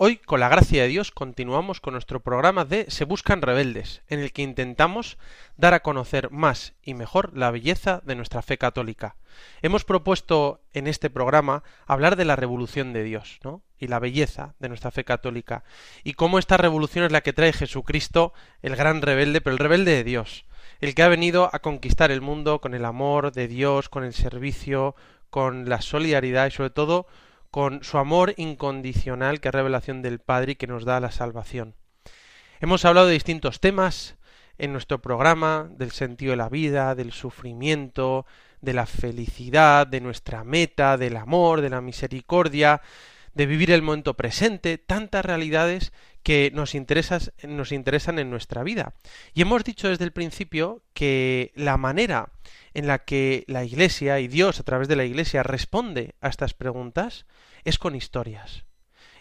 Hoy, con la gracia de Dios, continuamos con nuestro programa de Se Buscan Rebeldes, en el que intentamos dar a conocer más y mejor la belleza de nuestra fe católica. Hemos propuesto en este programa hablar de la revolución de Dios, ¿no? Y la belleza de nuestra fe católica. Y cómo esta revolución es la que trae Jesucristo, el gran rebelde, pero el rebelde de Dios. El que ha venido a conquistar el mundo con el amor de Dios, con el servicio, con la solidaridad y sobre todo con su amor incondicional que es revelación del Padre y que nos da la salvación. Hemos hablado de distintos temas en nuestro programa, del sentido de la vida, del sufrimiento, de la felicidad, de nuestra meta, del amor, de la misericordia, de vivir el momento presente, tantas realidades que nos, nos interesan en nuestra vida. Y hemos dicho desde el principio que la manera en la que la Iglesia y Dios a través de la Iglesia responde a estas preguntas es con historias.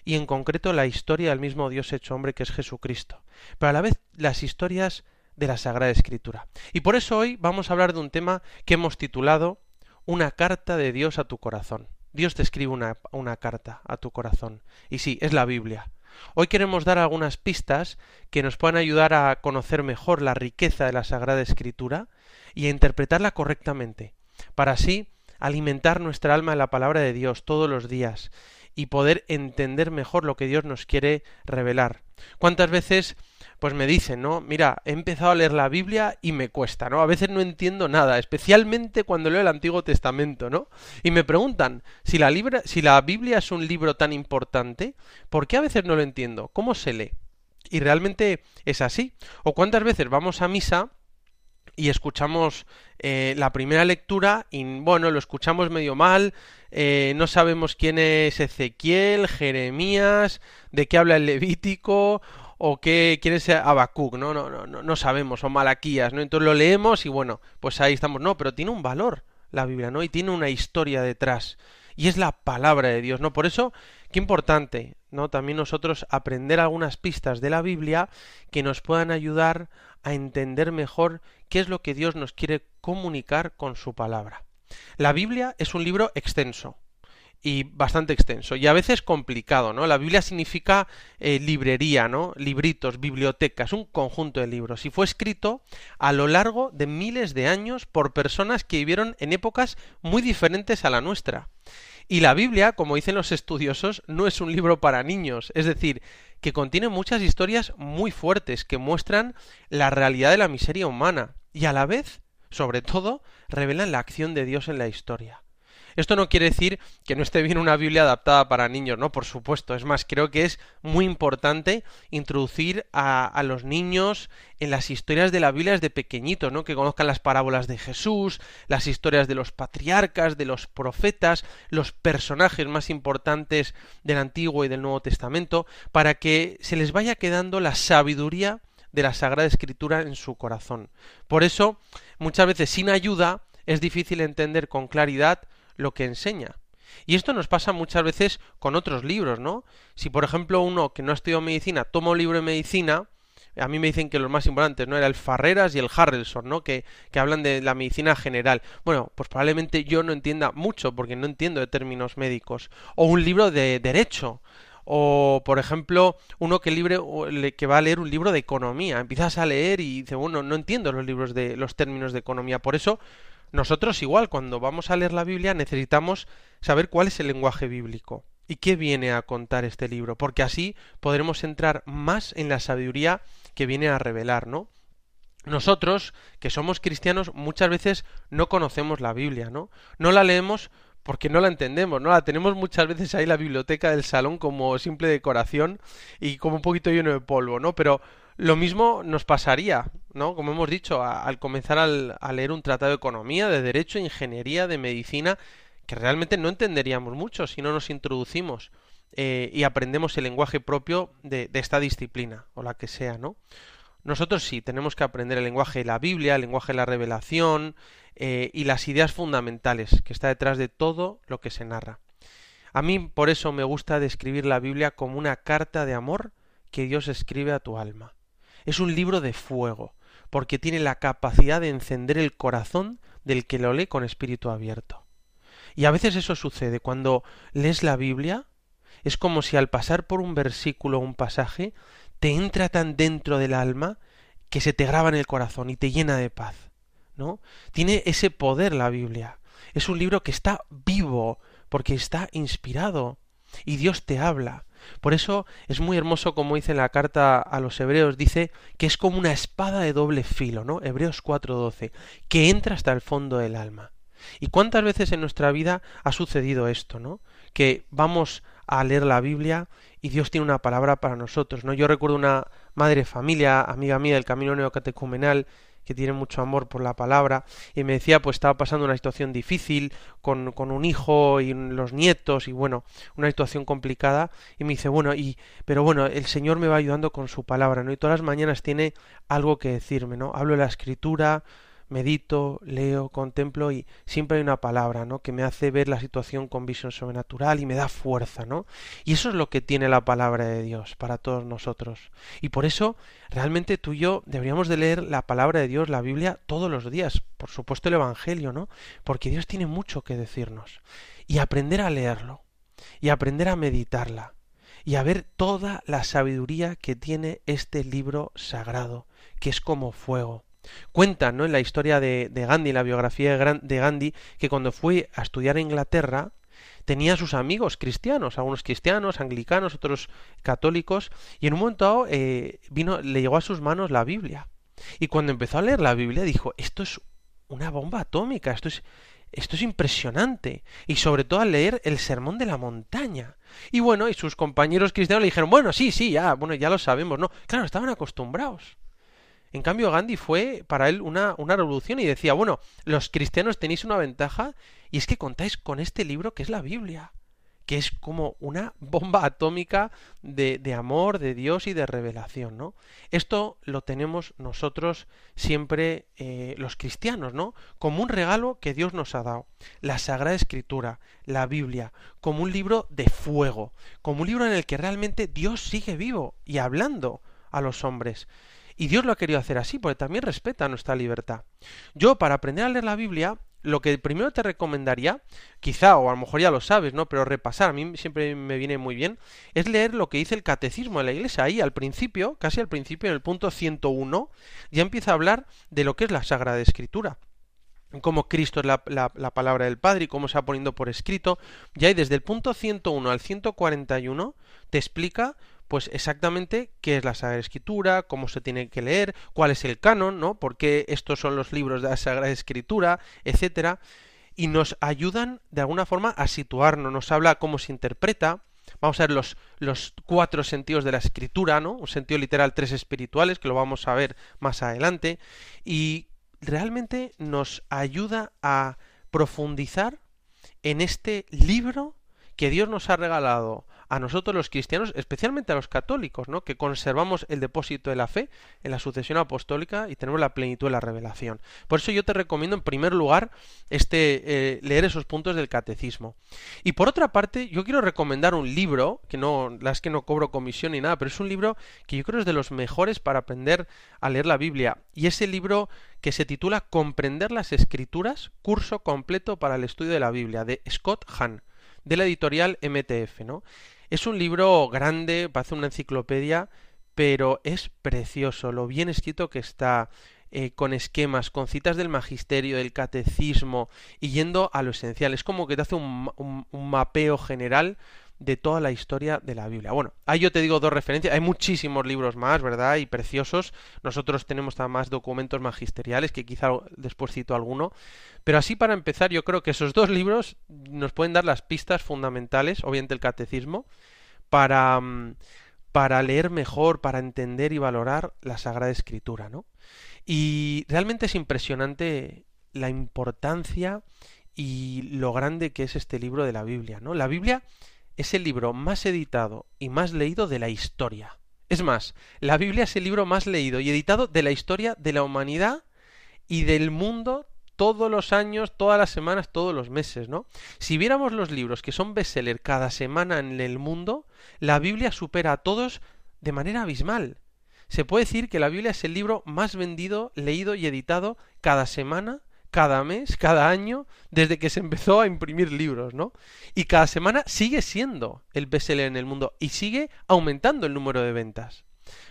Y en concreto la historia del mismo Dios hecho hombre que es Jesucristo. Pero a la vez las historias de la Sagrada Escritura. Y por eso hoy vamos a hablar de un tema que hemos titulado Una carta de Dios a tu corazón. Dios te escribe una, una carta a tu corazón. Y sí, es la Biblia. Hoy queremos dar algunas pistas que nos puedan ayudar a conocer mejor la riqueza de la Sagrada Escritura y a interpretarla correctamente, para así alimentar nuestra alma en la palabra de Dios todos los días y poder entender mejor lo que Dios nos quiere revelar. ¿Cuántas veces pues me dicen, ¿no? Mira, he empezado a leer la Biblia y me cuesta, ¿no? A veces no entiendo nada, especialmente cuando leo el Antiguo Testamento, ¿no? Y me preguntan, si la, si la Biblia es un libro tan importante, ¿por qué a veces no lo entiendo? ¿Cómo se lee? Y realmente es así. O cuántas veces vamos a misa y escuchamos eh, la primera lectura y bueno, lo escuchamos medio mal, eh, no sabemos quién es Ezequiel, Jeremías, de qué habla el Levítico o qué quiere ser Habacuc, ¿no? No, no, no, no sabemos, o Malaquías, ¿no? Entonces lo leemos y bueno, pues ahí estamos. No, pero tiene un valor la Biblia, ¿no? Y tiene una historia detrás. Y es la palabra de Dios, ¿no? Por eso, qué importante, ¿no? También nosotros aprender algunas pistas de la Biblia que nos puedan ayudar a entender mejor qué es lo que Dios nos quiere comunicar con su palabra. La Biblia es un libro extenso, y bastante extenso y a veces complicado, ¿no? La Biblia significa eh, librería, ¿no? Libritos, bibliotecas, un conjunto de libros y fue escrito a lo largo de miles de años por personas que vivieron en épocas muy diferentes a la nuestra. Y la Biblia, como dicen los estudiosos, no es un libro para niños, es decir, que contiene muchas historias muy fuertes que muestran la realidad de la miseria humana y a la vez, sobre todo, revelan la acción de Dios en la historia. Esto no quiere decir que no esté bien una Biblia adaptada para niños, ¿no? Por supuesto. Es más, creo que es muy importante introducir a, los niños en las historias de la Biblia desde pequeñitos, ¿no? Que conozcan las parábolas de Jesús, las historias de los patriarcas, de los profetas, los personajes más importantes del Antiguo y del Nuevo Testamento, para que se les vaya quedando la sabiduría de la Sagrada Escritura en su corazón. Por eso, muchas veces sin ayuda, es difícil entender con claridad lo que enseña. Y esto nos pasa muchas veces con otros libros, ¿no? Si por ejemplo uno que no ha estudiado medicina toma un libro de medicina, a mí me dicen que los más importantes, ¿no? Era el Farreras y el Harrelson, ¿no? Que, que hablan de la medicina general. Bueno, pues probablemente yo no entienda mucho porque no entiendo de términos médicos. O un libro de derecho. O, por ejemplo, uno que, libre, que va a leer un libro de economía. Empiezas a leer y dice, bueno, no entiendo los libros de los términos de economía. Por eso nosotros igual, cuando vamos a leer la Biblia, necesitamos saber cuál es el lenguaje bíblico y qué viene a contar este libro, porque así podremos entrar más en la sabiduría que viene a revelar, ¿no? Nosotros, que somos cristianos, muchas veces no conocemos la Biblia, ¿no? No la leemos porque no la entendemos, ¿no? La tenemos muchas veces ahí en la biblioteca del salón como simple decoración y como un poquito lleno de polvo, ¿no? Pero lo mismo nos pasaría, Como hemos dicho, al comenzar a leer un tratado de economía, de derecho, ingeniería, de medicina, que realmente no entenderíamos mucho si no nos introducimos eh, y aprendemos el lenguaje propio de, esta disciplina, o la que sea, ¿no? nosotros sí tenemos que aprender el lenguaje de la Biblia, el lenguaje de la revelación eh, y las ideas fundamentales que está detrás de todo lo que se narra. A mí por eso me gusta describir la Biblia como una carta de amor que Dios escribe a tu alma. Es un libro de fuego, porque tiene la capacidad de encender el corazón del que lo lee con espíritu abierto. Y a veces eso sucede cuando lees la Biblia, es como si al pasar por un versículo o un pasaje te entra tan dentro del alma que se te graba en el corazón y te llena de paz. ¿No? Tiene ese poder la Biblia. Es un libro que está vivo porque está inspirado y Dios te habla. Por eso es muy hermoso como dice en la carta a los hebreos, dice que es como una espada de doble filo, ¿no? Hebreos 4:12, que entra hasta el fondo del alma. ¿Y cuántas veces en nuestra vida ha sucedido esto, ¿no? Que vamos a leer la Biblia y Dios tiene una palabra para nosotros, ¿no? Yo recuerdo una madre familia, amiga mía del camino neocatecumenal, que tiene mucho amor por la palabra, y me decía, pues estaba pasando una situación difícil con, con un hijo y los nietos, y bueno, una situación complicada, y me dice, bueno, y, pero bueno, el Señor me va ayudando con su palabra, ¿no? Y todas las mañanas tiene algo que decirme, ¿no? Hablo de la escritura, medito, leo, contemplo y siempre hay una palabra, ¿no? que me hace ver la situación con visión sobrenatural y me da fuerza, ¿no? Y eso es lo que tiene la palabra de Dios para todos nosotros. Y por eso realmente tú y yo deberíamos de leer la palabra de Dios, la Biblia todos los días, por supuesto el evangelio, ¿no? Porque Dios tiene mucho que decirnos y aprender a leerlo y aprender a meditarla y a ver toda la sabiduría que tiene este libro sagrado, que es como fuego Cuentan ¿no? en la historia de, de Gandhi, la biografía de Gandhi, que cuando fue a estudiar a Inglaterra, tenía sus amigos cristianos, algunos cristianos, anglicanos, otros católicos, y en un momento eh, vino, le llegó a sus manos la Biblia. Y cuando empezó a leer la Biblia dijo, esto es una bomba atómica, esto es, esto es impresionante. Y sobre todo al leer el Sermón de la Montaña. Y bueno, y sus compañeros cristianos le dijeron, bueno, sí, sí, ya, bueno, ya lo sabemos, ¿no? Claro, estaban acostumbrados. En cambio, Gandhi fue para él una, una, revolución y decía, bueno, los cristianos tenéis una ventaja y es que contáis con este libro que es la Biblia, que es como una bomba atómica de, de amor, de Dios y de revelación, ¿no? Esto lo tenemos nosotros siempre eh, los cristianos, ¿no? Como un regalo que Dios nos ha dado. La Sagrada Escritura, la Biblia, como un libro de fuego, como un libro en el que realmente Dios sigue vivo y hablando a los hombres. Y Dios lo ha querido hacer así, porque también respeta nuestra libertad. Yo, para aprender a leer la Biblia, lo que primero te recomendaría, quizá, o a lo mejor ya lo sabes, ¿no? Pero repasar, a mí siempre me viene muy bien, es leer lo que dice el catecismo de la iglesia. Ahí al principio, casi al principio, en el punto 101, ya empieza a hablar de lo que es la Sagrada Escritura cómo Cristo es la, la, la, palabra del Padre y cómo se va poniendo por escrito. Ya hay desde el punto 101 al 141 te explica pues exactamente qué es la Sagrada Escritura, cómo se tiene que leer, cuál es el canon, ¿no? por qué estos son los libros de la Sagrada Escritura, etcétera, y nos ayudan de alguna forma a situarnos, nos habla cómo se interpreta, vamos a ver los, los cuatro sentidos de la escritura, ¿no? Un sentido literal, tres espirituales, que lo vamos a ver más adelante, y realmente nos ayuda a profundizar en este libro que Dios nos ha regalado a nosotros los cristianos, especialmente a los católicos, ¿no? que conservamos el depósito de la fe en la sucesión apostólica y tenemos la plenitud de la revelación. Por eso yo te recomiendo en primer lugar este eh, leer esos puntos del catecismo. Y por otra parte, yo quiero recomendar un libro, que no, las que no cobro comisión ni nada, pero es un libro que yo creo es de los mejores para aprender a leer la Biblia. Y es el libro que se titula Comprender las Escrituras, curso completo para el estudio de la Biblia, de Scott Hahn, de la editorial MTF, ¿no? Es un libro grande, parece una enciclopedia, pero es precioso, lo bien escrito que está, eh, con esquemas, con citas del magisterio, del catecismo, y yendo a lo esencial. Es como que te hace un, un mapeo general de toda la historia de la Biblia. Bueno, ahí yo te digo dos referencias. Hay muchísimos libros más, ¿verdad? Y preciosos. Nosotros tenemos más documentos magisteriales, que quizá después cito alguno. Pero así para empezar, yo creo que esos dos libros nos pueden dar las pistas fundamentales, obviamente el catecismo, para, mm, para leer mejor, para entender y valorar la Sagrada Escritura, ¿no? Y realmente es impresionante la importancia y lo grande que es este libro de la Biblia, ¿no? La Biblia es el libro más editado y más leído de la historia. Es más, la Biblia es el libro más leído y editado de la historia de la humanidad y del mundo todos los años, todas las semanas, todos los meses, ¿no? Si viéramos los libros que son bestseller cada semana en el mundo, la Biblia supera a todos de manera abismal. Se puede decir que la Biblia es el libro más vendido, leído y editado cada semana, cada mes, cada año, desde que se empezó a imprimir libros, ¿no? Y cada semana sigue siendo el bestseller en el mundo y sigue aumentando el número de ventas.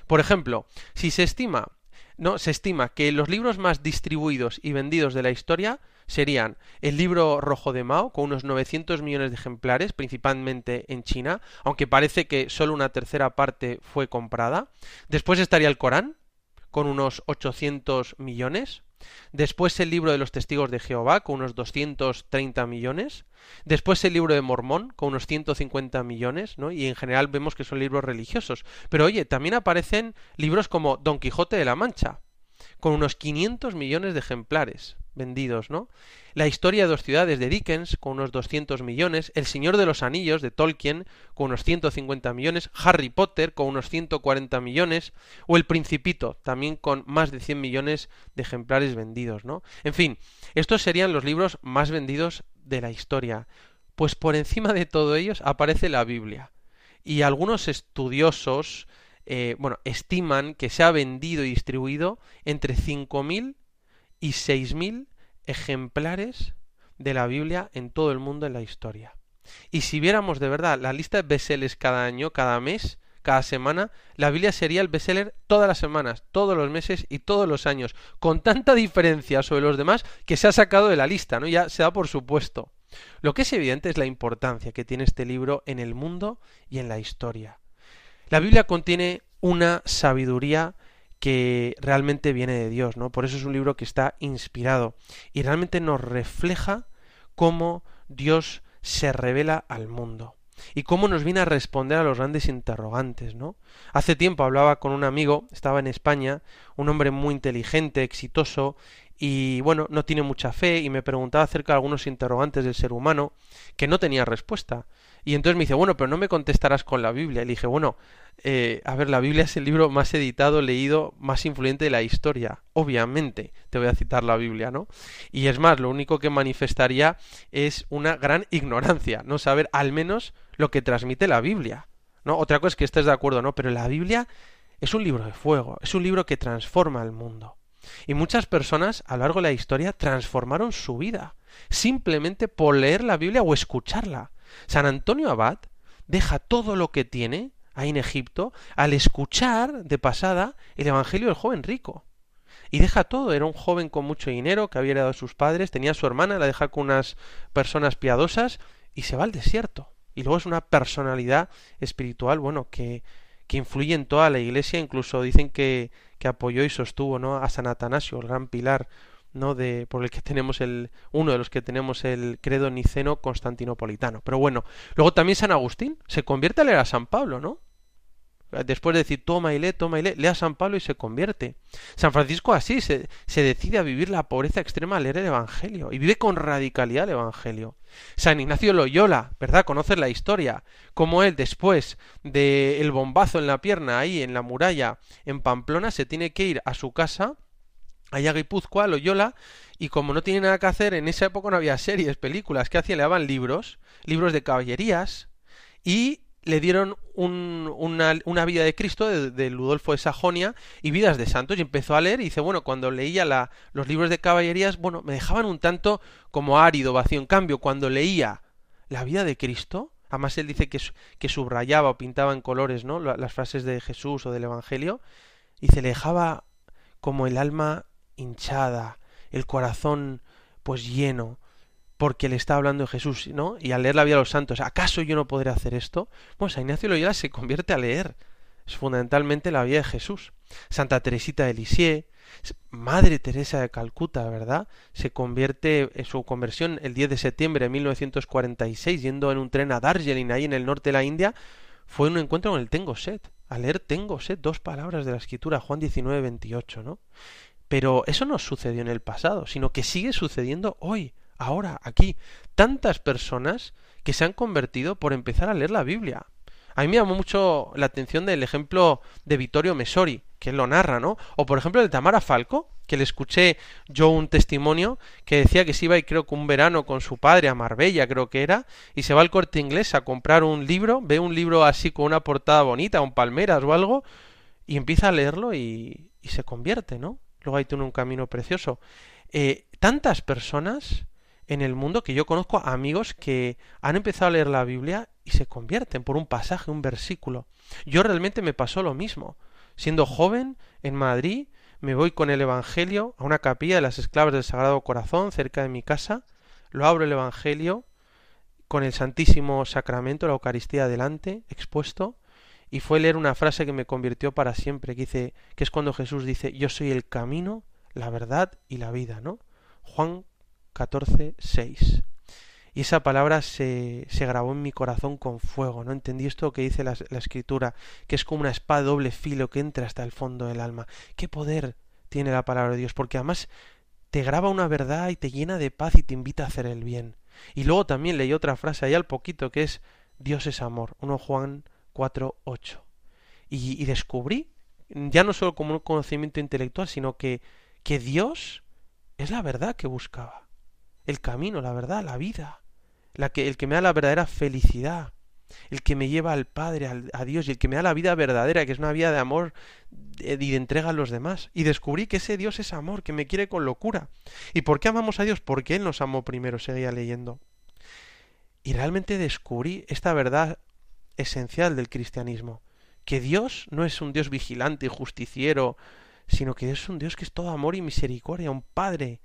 Por ejemplo, si se estima no, se estima que los libros más distribuidos y vendidos de la historia serían el libro rojo de Mao, con unos 900 millones de ejemplares, principalmente en China, aunque parece que solo una tercera parte fue comprada. Después estaría el Corán, con unos 800 millones. Después el libro de los testigos de Jehová, con unos 230 millones. Después el libro de Mormón, con unos 150 millones, ¿no? Y en general vemos que son libros religiosos. Pero oye, también aparecen libros como Don Quijote de la Mancha, con unos 500 millones de ejemplares vendidos, ¿no? La historia de dos ciudades de Dickens, con unos 200 millones, El Señor de los Anillos de Tolkien, con unos 150 millones, Harry Potter, con unos 140 millones, o El Principito, también con más de 100 millones de ejemplares vendidos, ¿no? En fin, estos serían los libros más vendidos de la historia. Pues por encima de todo ellos aparece la Biblia. Y algunos estudiosos, eh, bueno, estiman que se ha vendido y distribuido entre 5.000 y 6.000 ejemplares de la Biblia en todo el mundo en la historia. Y si viéramos de verdad la lista de bestsellers cada año, cada mes, cada semana, la Biblia sería el bestseller todas las semanas, todos los meses y todos los años, con tanta diferencia sobre los demás que se ha sacado de la lista, ¿no? Ya se da por supuesto. Lo que es evidente es la importancia que tiene este libro en el mundo y en la historia. La Biblia contiene una sabiduría que realmente viene de Dios, ¿no? Por eso es un libro que está inspirado y realmente nos refleja cómo Dios se revela al mundo y cómo nos viene a responder a los grandes interrogantes, ¿no? Hace tiempo hablaba con un amigo, estaba en España, un hombre muy inteligente, exitoso, y bueno, no tiene mucha fe y me preguntaba acerca de algunos interrogantes del ser humano que no tenía respuesta. Y entonces me dice, bueno, pero no me contestarás con la Biblia. Y le dije, bueno, eh, a ver, la Biblia es el libro más editado, leído, más influyente de la historia. Obviamente te voy a citar la Biblia, ¿no? Y es más, lo único que manifestaría es una gran ignorancia, no saber al menos lo que transmite la Biblia. ¿no? Otra cosa es que estés de acuerdo, ¿no? Pero la Biblia es un libro de fuego, es un libro que transforma el mundo. Y muchas personas a lo largo de la historia transformaron su vida, simplemente por leer la Biblia o escucharla. San Antonio Abad deja todo lo que tiene ahí en Egipto al escuchar de pasada el Evangelio del joven rico. Y deja todo, era un joven con mucho dinero que había heredado a sus padres, tenía a su hermana, la deja con unas personas piadosas y se va al desierto y luego es una personalidad espiritual, bueno, que, que influye en toda la iglesia, incluso dicen que, que apoyó y sostuvo ¿no? a San Atanasio, el gran pilar ¿no? de, por el que tenemos el, uno de los que tenemos el credo niceno constantinopolitano. Pero bueno, luego también San Agustín se convierte a leer a San Pablo, ¿no? Después de decir toma y lee, toma y lee, lee a San Pablo y se convierte. San Francisco así se, se decide a vivir la pobreza extrema al leer el Evangelio y vive con radicalidad el Evangelio. San Ignacio Loyola, ¿verdad? Conoces la historia. Como él, después del el bombazo en la pierna ahí en la muralla en Pamplona, se tiene que ir a su casa, allá a Loyola, y como no tiene nada que hacer, en esa época no había series, películas, ¿qué hacía? Le daban libros, libros de caballerías, y le dieron una, una, vida de Cristo de, Ludolfo de Sajonia y vidas de santos y empezó a leer y dice, bueno, cuando leía los libros de caballerías, bueno, me dejaban un tanto como árido, vacío. En cambio, cuando leía la vida de Cristo, además él dice que, que subrayaba o pintaba en colores, ¿no? Las frases de Jesús o del Evangelio, y se le dejaba como el alma hinchada, el corazón pues lleno, porque le está hablando Jesús, ¿no? Y al leer la vida de los santos, ¿acaso yo no podré hacer esto? Bueno, San Ignacio Loyola se convierte a leer. Es fundamentalmente la vida de Jesús. Santa Teresita de Lisieux, Madre Teresa de Calcuta, ¿verdad? Se convierte en su conversión el 10 de septiembre de 1946, yendo en un tren a Darjeeling, ahí en el norte de la India, fue un encuentro con el tengo sed. A leer tengo sed, dos palabras de la escritura, Juan 19, 28, ¿no? Pero eso no sucedió en el pasado, sino que sigue sucediendo hoy ahora, aquí, tantas personas que se han convertido por empezar a leer la Biblia. A mí me llamó mucho la atención del ejemplo de Vittorio Messori, que lo narra, ¿no? O por ejemplo de Tamara Falco, que le escuché yo un testimonio que decía que se iba y creo que un verano con su padre a Marbella, creo que era, y se va al corte inglés a comprar un libro, ve un libro así con una portada bonita, un palmeras o algo, y empieza a leerlo y, y se convierte, ¿no? Luego ahí tiene un camino precioso. Eh, tantas personas en el mundo que yo conozco amigos que han empezado a leer la Biblia y se convierten por un pasaje, un versículo. Yo realmente me pasó lo mismo. Siendo joven en Madrid, me voy con el Evangelio a una capilla de las esclavas del Sagrado Corazón cerca de mi casa, lo abro el Evangelio con el Santísimo Sacramento, la Eucaristía delante, expuesto, y fue leer una frase que me convirtió para siempre, que dice, que es cuando Jesús dice, yo soy el camino, la verdad y la vida, ¿no? Juan 14, 6. Y esa palabra se, se, grabó en mi corazón con fuego, ¿no? Entendí esto que dice la, escritura, que es como una espada de doble filo que entra hasta el fondo del alma. ¿Qué poder tiene la palabra de Dios? Porque además te graba una verdad y te llena de paz y te invita a hacer el bien. Y luego también leí otra frase ahí al poquito que es Dios es amor, 1 Juan 4, 8. Y, y descubrí, ya no solo como un conocimiento intelectual, sino que, que Dios es la verdad que buscaba el camino, la verdad, la vida, la que, el que me da la verdadera felicidad, el que me lleva al Padre, al, a Dios, y el que me da la vida verdadera, que es una vida de amor y de entrega a los demás. Y descubrí que ese Dios es amor, que me quiere con locura. ¿Y por qué amamos a Dios? Porque Él nos amó primero, seguía leyendo. Y realmente descubrí esta verdad esencial del cristianismo, que Dios no es un Dios vigilante y justiciero, sino que es un Dios que es todo amor y misericordia, un Padre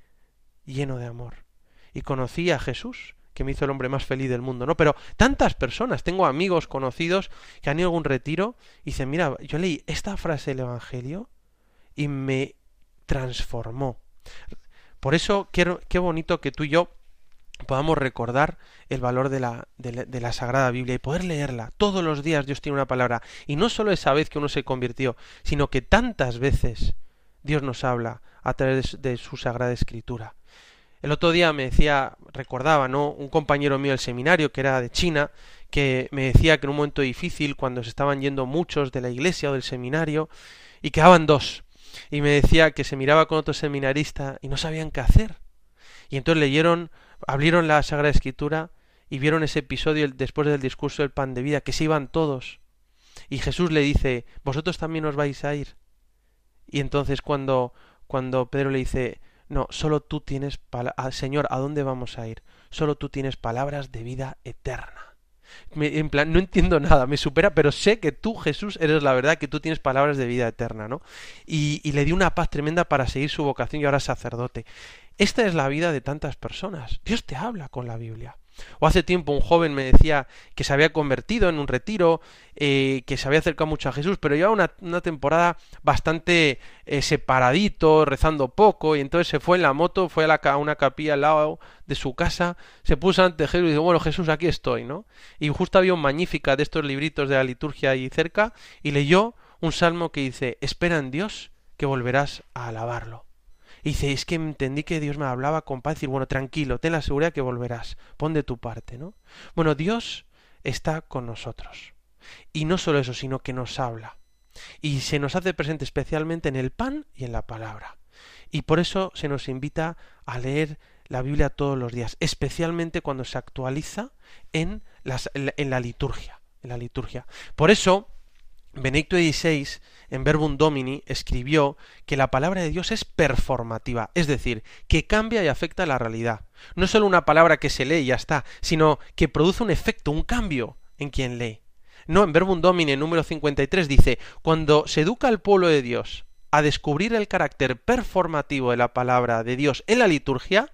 lleno de amor y conocí a Jesús, que me hizo el hombre más feliz del mundo, ¿no? Pero tantas personas, tengo amigos conocidos que han ido a algún retiro y dicen, mira, yo leí esta frase del Evangelio y me transformó. Por eso quiero, qué bonito que tú y yo podamos recordar el valor de la, de, la, Sagrada Biblia y poder leerla. Todos los días Dios tiene una palabra. Y no solo esa vez que uno se convirtió, sino que tantas veces Dios nos habla a través de su Sagrada Escritura. El otro día me decía, recordaba, ¿no? Un compañero mío del seminario, que era de China, que me decía que en un momento difícil, cuando se estaban yendo muchos de la iglesia o del seminario, y quedaban dos, y me decía que se miraba con otro seminarista y no sabían qué hacer. Y entonces leyeron, abrieron la Sagrada Escritura y vieron ese episodio después del discurso del pan de vida, que se iban todos. Y Jesús le dice, vosotros también os vais a ir. Y entonces cuando, cuando Pedro le dice, no, solo tú tienes, Señor, ¿a dónde vamos a ir? Solo tú tienes palabras de vida eterna. En plan, no entiendo nada, me supera, pero sé que tú, Jesús, eres la verdad, que tú tienes palabras de vida eterna, ¿no? Y, y le dio una paz tremenda para seguir su vocación y ahora sacerdote. Esta es la vida de tantas personas. Dios te habla con la Biblia. O hace tiempo un joven me decía que se había convertido en un retiro, eh, que se había acercado mucho a Jesús, pero llevaba una, temporada bastante eh, separadito, rezando poco, y entonces se fue en la moto, fue a, una capilla al lado de su casa, se puso ante Jesús y dijo, bueno Jesús, aquí estoy, ¿no? Y justo había un magnífica de estos libritos de la liturgia ahí cerca, y leyó un salmo que dice, espera en Dios que volverás a alabarlo. Y dice, es que entendí que Dios me hablaba con paz y bueno, tranquilo, ten la seguridad que volverás, pon de tu parte, ¿no? Bueno, Dios está con nosotros. Y no solo eso, sino que nos habla. Y se nos hace presente especialmente en el pan y en la palabra. Y por eso se nos invita a leer la Biblia todos los días, especialmente cuando se actualiza en, las, en la liturgia. En la liturgia. Por eso, Benedicto XVI, en Verbum Domini, escribió que la palabra de Dios es performativa, es decir, que cambia y afecta la realidad. No es solo una palabra que se lee y ya está, sino que produce un efecto, un cambio en quien lee. No, en Verbum Domini, número 53, dice, cuando se educa al pueblo de Dios a descubrir el carácter performativo de la palabra de Dios en la liturgia,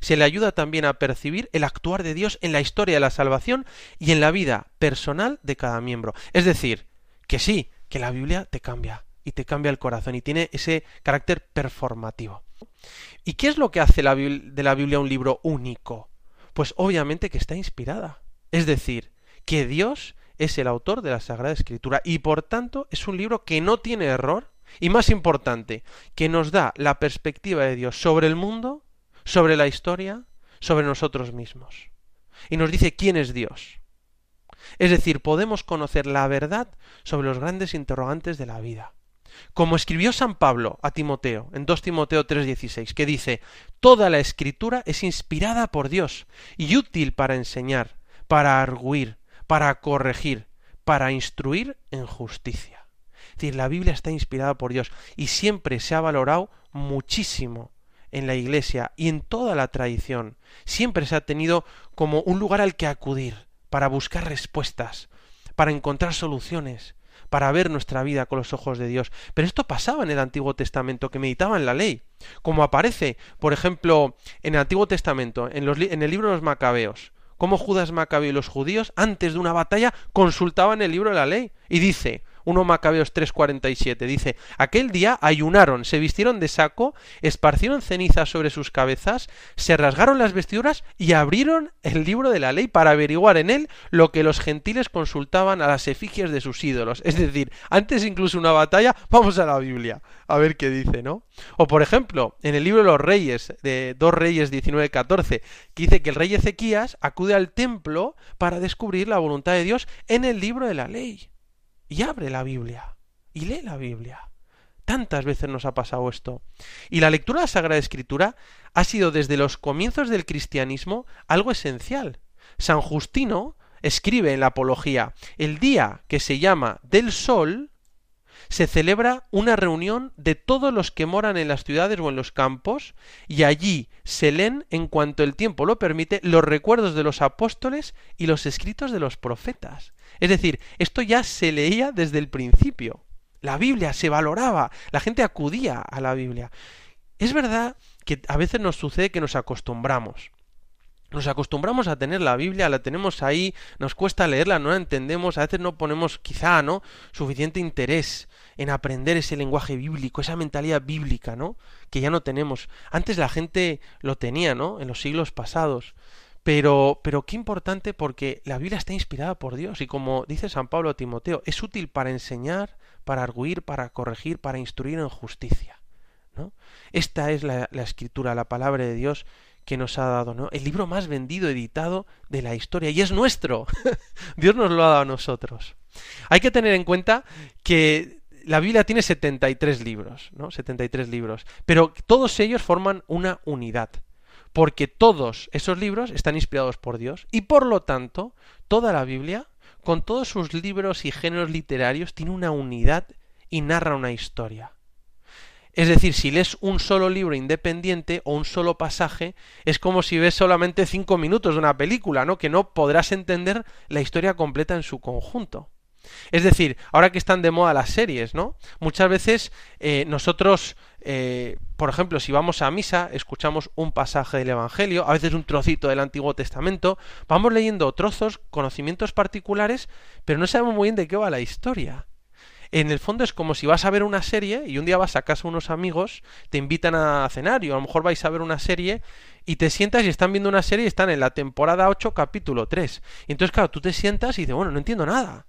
se le ayuda también a percibir el actuar de Dios en la historia de la salvación y en la vida personal de cada miembro. Es decir, que sí, que la Biblia te cambia y te cambia el corazón y tiene ese carácter performativo. ¿Y qué es lo que hace de la Biblia un libro único? Pues obviamente que está inspirada. Es decir, que Dios es el autor de la Sagrada Escritura y por tanto es un libro que no tiene error y más importante, que nos da la perspectiva de Dios sobre el mundo, sobre la historia, sobre nosotros mismos. Y nos dice quién es Dios. Es decir, podemos conocer la verdad sobre los grandes interrogantes de la vida. Como escribió San Pablo a Timoteo en 2 Timoteo 3:16, que dice, Toda la escritura es inspirada por Dios y útil para enseñar, para arguir, para corregir, para instruir en justicia. Es decir, la Biblia está inspirada por Dios y siempre se ha valorado muchísimo en la Iglesia y en toda la tradición. Siempre se ha tenido como un lugar al que acudir para buscar respuestas, para encontrar soluciones, para ver nuestra vida con los ojos de Dios. Pero esto pasaba en el Antiguo Testamento, que meditaban la ley, como aparece, por ejemplo, en el Antiguo Testamento, en, en el libro de los Macabeos, cómo Judas Macabeo y los judíos, antes de una batalla, consultaban el libro de la ley. Y dice, 1 Macabeos 3:47 dice, aquel día ayunaron, se vistieron de saco, esparcieron cenizas sobre sus cabezas, se rasgaron las vestiduras y abrieron el libro de la ley para averiguar en él lo que los gentiles consultaban a las efigies de sus ídolos. Es decir, antes incluso una batalla, vamos a la Biblia, a ver qué dice, ¿no? O por ejemplo, en el libro de los reyes, de 2 Reyes 19:14, que dice que el rey Ezequías acude al templo para descubrir la voluntad de Dios en el libro de la ley y abre la Biblia y lee la Biblia. Tantas veces nos ha pasado esto. Y la lectura de la Sagrada Escritura ha sido desde los comienzos del cristianismo algo esencial. San Justino escribe en la Apología, el día que se llama del sol, se celebra una reunión de todos los que moran en las ciudades o en los campos, y allí se leen, en cuanto el tiempo lo permite, los recuerdos de los apóstoles y los escritos de los profetas. Es decir, esto ya se leía desde el principio. La Biblia se valoraba, la gente acudía a la Biblia. Es verdad que a veces nos sucede que nos acostumbramos. Nos acostumbramos a tener la Biblia, la tenemos ahí, nos cuesta leerla, no la entendemos, a veces no ponemos quizá, ¿no? suficiente interés en aprender ese lenguaje bíblico, esa mentalidad bíblica, ¿no? que ya no tenemos. Antes la gente lo tenía, ¿no? en los siglos pasados. Pero, pero qué importante porque la Biblia está inspirada por Dios y como dice San Pablo a Timoteo, es útil para enseñar, para arguir, para corregir, para instruir en justicia. ¿no? Esta es la, la escritura, la palabra de Dios que nos ha dado, ¿no? El libro más vendido, editado de la historia, y es nuestro. Dios nos lo ha dado a nosotros. Hay que tener en cuenta que la Biblia tiene 73 libros, ¿no? 73 libros, pero todos ellos forman una unidad porque todos esos libros están inspirados por Dios y por lo tanto toda la Biblia, con todos sus libros y géneros literarios, tiene una unidad y narra una historia. Es decir, si lees un solo libro independiente o un solo pasaje, es como si ves solamente cinco minutos de una película, ¿no? Que no podrás entender la historia completa en su conjunto. Es decir, ahora que están de moda las series, ¿no? Muchas veces eh, nosotros, eh, por ejemplo, si vamos a misa, escuchamos un pasaje del Evangelio, a veces un trocito del Antiguo Testamento, vamos leyendo trozos, conocimientos particulares, pero no sabemos muy bien de qué va la historia. En el fondo es como si vas a ver una serie y un día vas a casa unos amigos, te invitan a cenar y a lo mejor vais a ver una serie y te sientas y están viendo una serie y están en la temporada 8, capítulo 3. Y entonces, claro, tú te sientas y dices, bueno, no entiendo nada.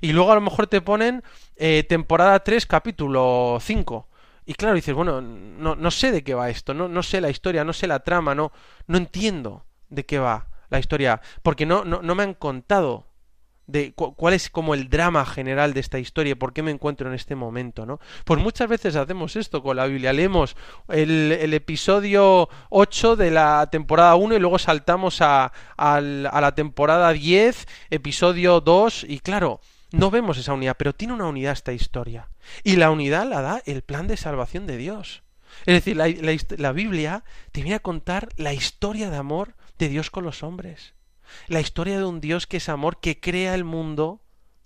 Y luego a lo mejor te ponen eh, temporada 3, capítulo 5. Y claro, dices, bueno, no, no sé de qué va esto, no, no sé la historia, no sé la trama, no, no entiendo de qué va la historia, porque no, no, no me han contado de cuál es como el drama general de esta historia, por qué me encuentro en este momento, ¿no? Pues muchas veces hacemos esto con la Biblia, leemos el, el episodio 8 de la temporada 1 y luego saltamos a, a la temporada 10, episodio 2, y claro, no vemos esa unidad, pero tiene una unidad esta historia. Y la unidad la da el plan de salvación de Dios. Es decir, la, Biblia te viene a contar la historia de amor de Dios con los hombres. La historia de un Dios que es amor, que crea el mundo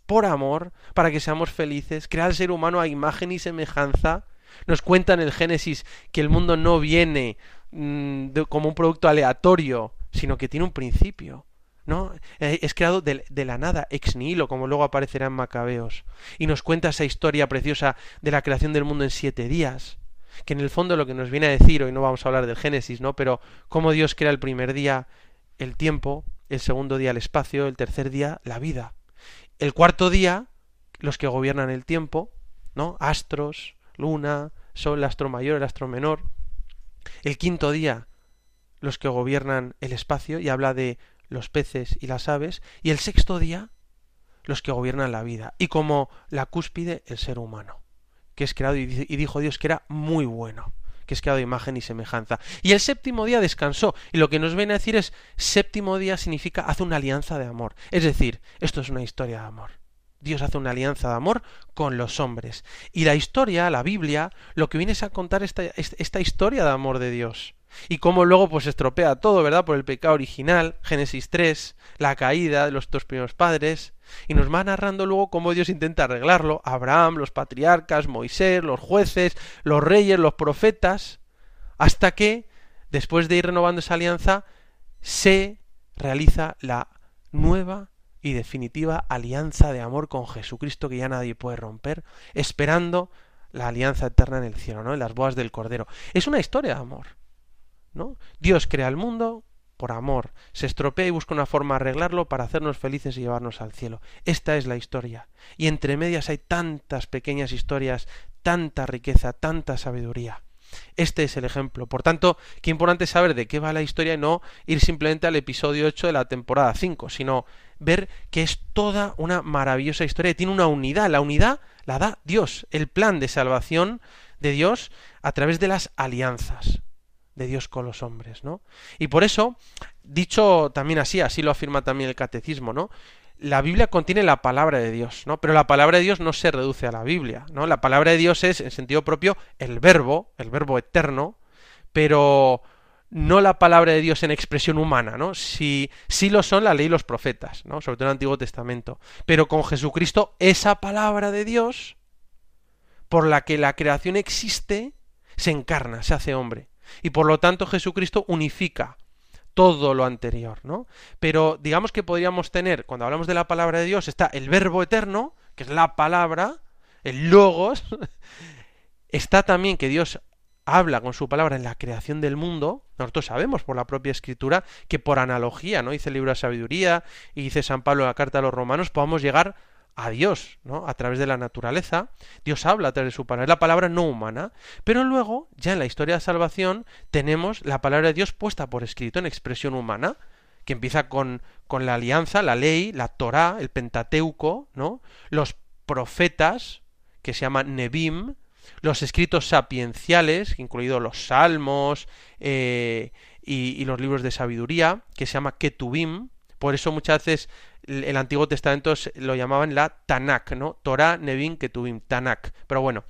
por amor, para que seamos felices, crea al ser humano a imagen y semejanza. Nos cuenta en el Génesis que el mundo no viene de, como un producto aleatorio, sino que tiene un principio. ¿No? Eh, es creado de, la nada, ex nihilo, como luego aparecerá en Macabeos. Y nos cuenta esa historia preciosa de la creación del mundo en siete días. Que en el fondo lo que nos viene a decir, hoy no vamos a hablar del Génesis, ¿no? Pero cómo Dios crea el primer día el tiempo, el segundo día el espacio, el tercer día la vida. El cuarto día, los que gobiernan el tiempo, ¿no? Astros, luna, sol, el astro mayor, el astro menor. El quinto día, los que gobiernan el espacio, y habla de los peces y las aves, y el sexto día los que gobiernan la vida, y como la cúspide el ser humano, que es creado y dijo Dios que era muy bueno que es creado de imagen y semejanza. Y el séptimo día descansó. Y lo que nos viene a decir es, séptimo día significa hace una alianza de amor. Es decir, esto es una historia de amor. Dios hace una alianza de amor con los hombres. Y la historia, la Biblia, lo que viene es a contar esta, esta historia de amor de Dios. Y cómo luego pues estropea todo, ¿verdad? Por el pecado original, Génesis 3, la caída de los dos primeros padres, y nos va narrando luego cómo Dios intenta arreglarlo, Abraham, los patriarcas, Moisés, los jueces, los reyes, los profetas, hasta que, después de ir renovando esa alianza, se realiza la nueva y definitiva alianza de amor con Jesucristo que ya nadie puede romper, esperando la alianza eterna en el cielo, ¿no? En las bodas del Cordero. Es una historia de amor. Dios crea el mundo por amor, se estropea y busca una forma de arreglarlo para hacernos felices y llevarnos al cielo. Esta es la historia. Y entre medias hay tantas pequeñas historias, tanta riqueza, tanta sabiduría. Este es el ejemplo. Por tanto, qué importante saber de qué va la historia y no ir simplemente al episodio 8 de la temporada 5, sino ver que es toda una maravillosa historia y tiene una unidad. La unidad la da Dios, el plan de salvación de Dios a través de las alianzas de Dios con los hombres, ¿no? Y por eso, dicho también así, así lo afirma también el catecismo, ¿no? La Biblia contiene la palabra de Dios, ¿no? Pero la palabra de Dios no se reduce a la Biblia, ¿no? La palabra de Dios es, en sentido propio, el verbo, el verbo eterno, pero no la palabra de Dios en expresión humana, ¿no? Si, lo son la ley y los profetas, ¿no? Sobre todo en el Antiguo Testamento. Pero con Jesucristo, esa palabra de Dios, por la que la creación existe, se encarna, se hace hombre. Y por lo tanto Jesucristo unifica todo lo anterior, ¿no? Pero digamos que podríamos tener, cuando hablamos de la palabra de Dios, está el verbo eterno, que es la palabra, el logos, está también que Dios habla con su palabra en la creación del mundo, nosotros sabemos por la propia escritura que por analogía, ¿no? Dice el libro de sabiduría y dice San Pablo en la carta a los romanos, podamos llegar a Dios, ¿no? A través de la naturaleza, Dios habla a través de su palabra, es la palabra no humana, pero luego, ya en la historia de salvación, tenemos la palabra de Dios puesta por escrito en expresión humana, que empieza con, con la alianza, la ley, la Torá, el Pentateuco, ¿no? Los profetas, que se llaman Nebim, los escritos sapienciales, incluidos los salmos eh, y, los libros de sabiduría, que se llama Ketubim, por eso muchas veces el Antiguo Testamento lo llamaban la Tanakh, ¿no? Torah, Nevin, Ketuvim, Tanakh. Pero bueno.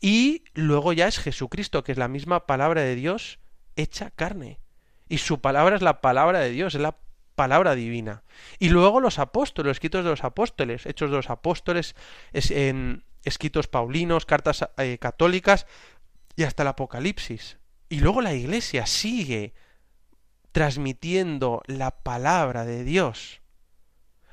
Y luego ya es Jesucristo, que es la misma palabra de Dios hecha carne. Y su palabra es la palabra de Dios, es la palabra divina. Y luego los apóstoles, los escritos de los apóstoles, hechos de los apóstoles, es en escritos paulinos, cartas eh, católicas y hasta el Apocalipsis. Y luego la iglesia sigue transmitiendo la palabra de Dios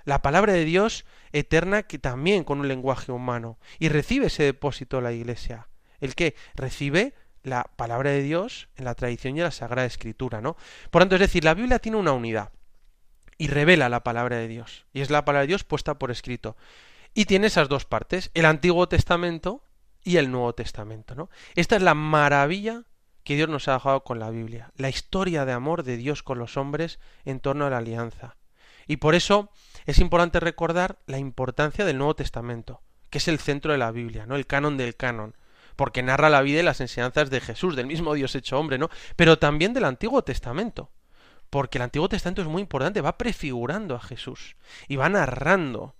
la palabra de Dios eterna que también con un lenguaje humano. Y recibe ese depósito la Iglesia. El que recibe la palabra de Dios en la tradición y en la Sagrada Escritura, ¿no? Por tanto, es decir, la Biblia tiene una unidad y revela la palabra de Dios. Y es la palabra de Dios puesta por escrito. Y tiene esas dos partes, el Antiguo Testamento y el Nuevo Testamento, ¿no? Esta es la maravilla que Dios nos ha dejado con la Biblia, la historia de amor de Dios con los hombres en torno a la alianza. Y por eso es importante recordar la importancia del Nuevo Testamento, que es el centro de la Biblia, ¿no? El canon del canon, porque narra la vida y las enseñanzas de Jesús, del mismo Dios hecho hombre, ¿no? Pero también del Antiguo Testamento, porque el Antiguo Testamento es muy importante, va prefigurando a Jesús y va narrando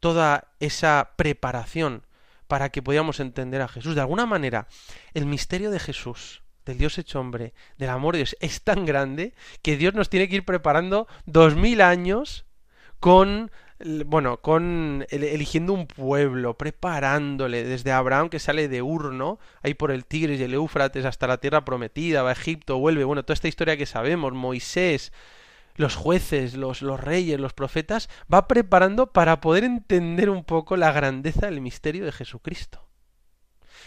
toda esa preparación para que podamos entender a Jesús. De alguna manera, el misterio de Jesús, del Dios hecho hombre, del amor de Dios, es tan grande que Dios nos tiene que ir preparando dos mil años con bueno, con eligiendo un pueblo, preparándole desde Abraham que sale de Urno, ahí por el Tigris y el Éufrates hasta la tierra prometida, va a Egipto, vuelve, bueno, toda esta historia que sabemos, Moisés, los jueces, los, los reyes, los profetas, va preparando para poder entender un poco la grandeza del misterio de Jesucristo.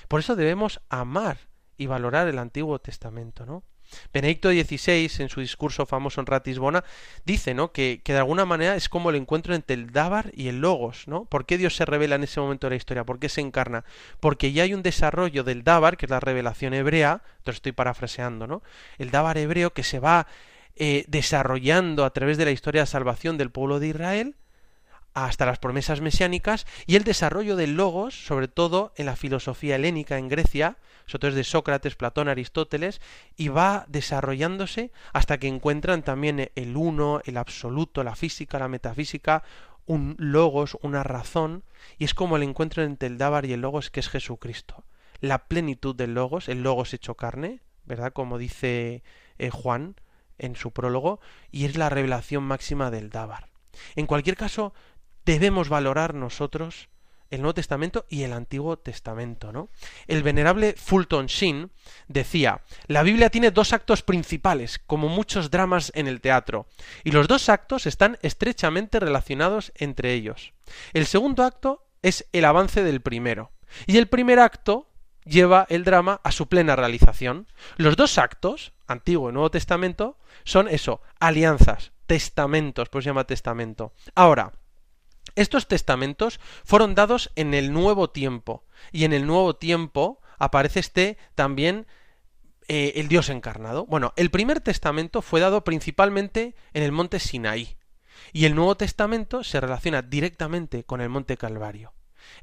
Por eso debemos amar y valorar el Antiguo Testamento, ¿no? Benedicto XVI, en su discurso famoso en Ratisbona, dice ¿no? que, que, de alguna manera es como el encuentro entre el Dávar y el Logos. ¿no? ¿Por qué Dios se revela en ese momento de la historia? ¿Por qué se encarna? Porque ya hay un desarrollo del Dávar, que es la revelación hebrea, te estoy parafraseando, ¿no? el Dávar hebreo que se va eh, desarrollando a través de la historia de salvación del pueblo de Israel, hasta las promesas mesiánicas y el desarrollo del logos, sobre todo en la filosofía helénica en Grecia, sobre todo de Sócrates, Platón, Aristóteles, y va desarrollándose hasta que encuentran también el uno, el absoluto, la física, la metafísica, un logos, una razón, y es como el encuentro entre el Dávar y el logos que es Jesucristo. La plenitud del logos, el logos hecho carne, ¿verdad? Como dice eh, Juan en su prólogo, y es la revelación máxima del Dávar. En cualquier caso, debemos valorar nosotros el Nuevo Testamento y el Antiguo Testamento, ¿no? El venerable Fulton Sheen decía, la Biblia tiene dos actos principales, como muchos dramas en el teatro, y los dos actos están estrechamente relacionados entre ellos. El segundo acto es el avance del primero, y el primer acto lleva el drama a su plena realización. Los dos actos, Antiguo y Nuevo Testamento, son eso, alianzas, testamentos, pues se llama testamento. Ahora, estos testamentos fueron dados en el nuevo tiempo, y en el nuevo tiempo aparece este también eh, el Dios encarnado. Bueno, el primer testamento fue dado principalmente en el monte Sinaí, y el Nuevo Testamento se relaciona directamente con el monte Calvario.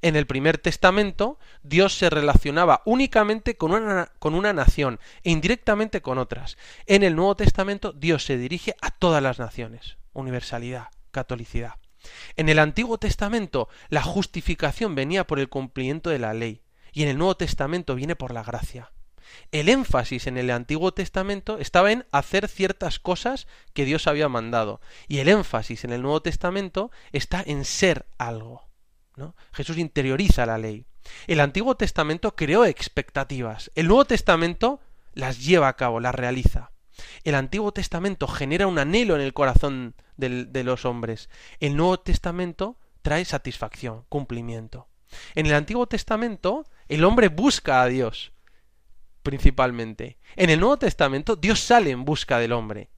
En el primer testamento, Dios se relacionaba únicamente con una, con una, nación e indirectamente con otras. En el Nuevo Testamento, Dios se dirige a todas las naciones. Universalidad, catolicidad. En el Antiguo Testamento la justificación venía por el cumplimiento de la ley y en el Nuevo Testamento viene por la gracia. El énfasis en el Antiguo Testamento estaba en hacer ciertas cosas que Dios había mandado y el énfasis en el Nuevo Testamento está en ser algo. ¿no? Jesús interioriza la ley. El Antiguo Testamento creó expectativas. El Nuevo Testamento las lleva a cabo, las realiza. El Antiguo Testamento genera un anhelo en el corazón de los hombres. El Nuevo Testamento trae satisfacción, cumplimiento. En el Antiguo Testamento el hombre busca a Dios, principalmente. En el Nuevo Testamento Dios sale en busca del hombre.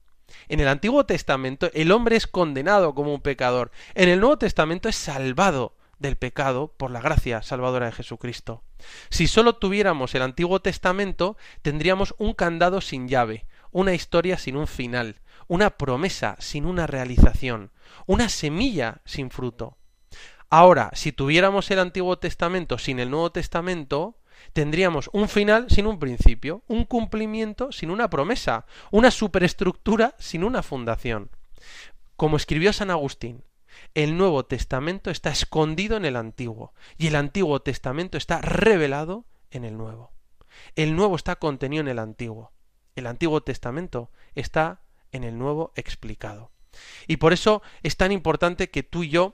En el Antiguo Testamento el hombre es condenado como un pecador. En el Nuevo Testamento es salvado del pecado por la gracia salvadora de Jesucristo. Si solo tuviéramos el Antiguo Testamento, tendríamos un candado sin llave, una historia sin un final, una promesa sin una realización, una semilla sin fruto. Ahora, si tuviéramos el Antiguo Testamento sin el Nuevo Testamento, tendríamos un final sin un principio, un cumplimiento sin una promesa, una superestructura sin una fundación. Como escribió San Agustín, el Nuevo Testamento está escondido en el Antiguo y el Antiguo Testamento está revelado en el Nuevo. El Nuevo está contenido en el Antiguo. El Antiguo Testamento está en el Nuevo explicado. Y por eso es tan importante que tú y yo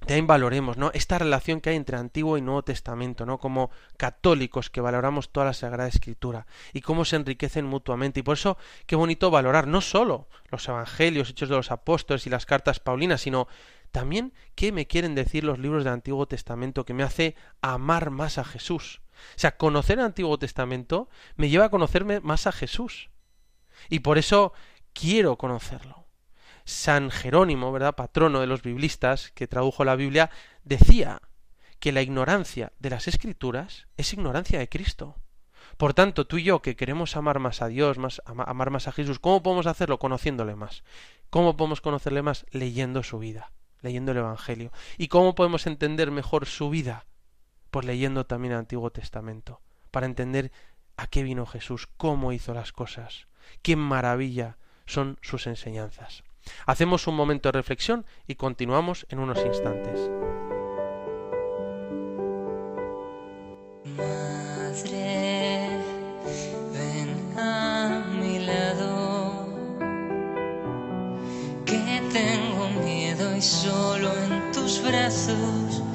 también valoremos, ¿no? Esta relación que hay entre Antiguo y Nuevo Testamento, ¿no? Como católicos que valoramos toda la Sagrada Escritura y cómo se enriquecen mutuamente. Y por eso qué bonito valorar no solo los Evangelios, Hechos de los Apóstoles y las cartas Paulinas, sino también qué me quieren decir los libros del Antiguo Testamento que me hace amar más a Jesús. O sea, conocer el Antiguo Testamento me lleva a conocerme más a Jesús. Y por eso quiero conocerlo. San Jerónimo, ¿verdad? Patrono de los biblistas, que tradujo la Biblia, decía que la ignorancia de las escrituras es ignorancia de Cristo. Por tanto, tú y yo que queremos amar más a Dios, más, amar más a Jesús, ¿cómo podemos hacerlo? Conociéndole más. ¿Cómo podemos conocerle más? Leyendo su vida, leyendo el Evangelio. ¿Y cómo podemos entender mejor su vida? Pues leyendo también el Antiguo Testamento, para entender a qué vino Jesús, cómo hizo las cosas, qué maravilla son sus enseñanzas. Hacemos un momento de reflexión y continuamos en unos instantes. Madre, ven a mi lado, que tengo miedo y solo en tus brazos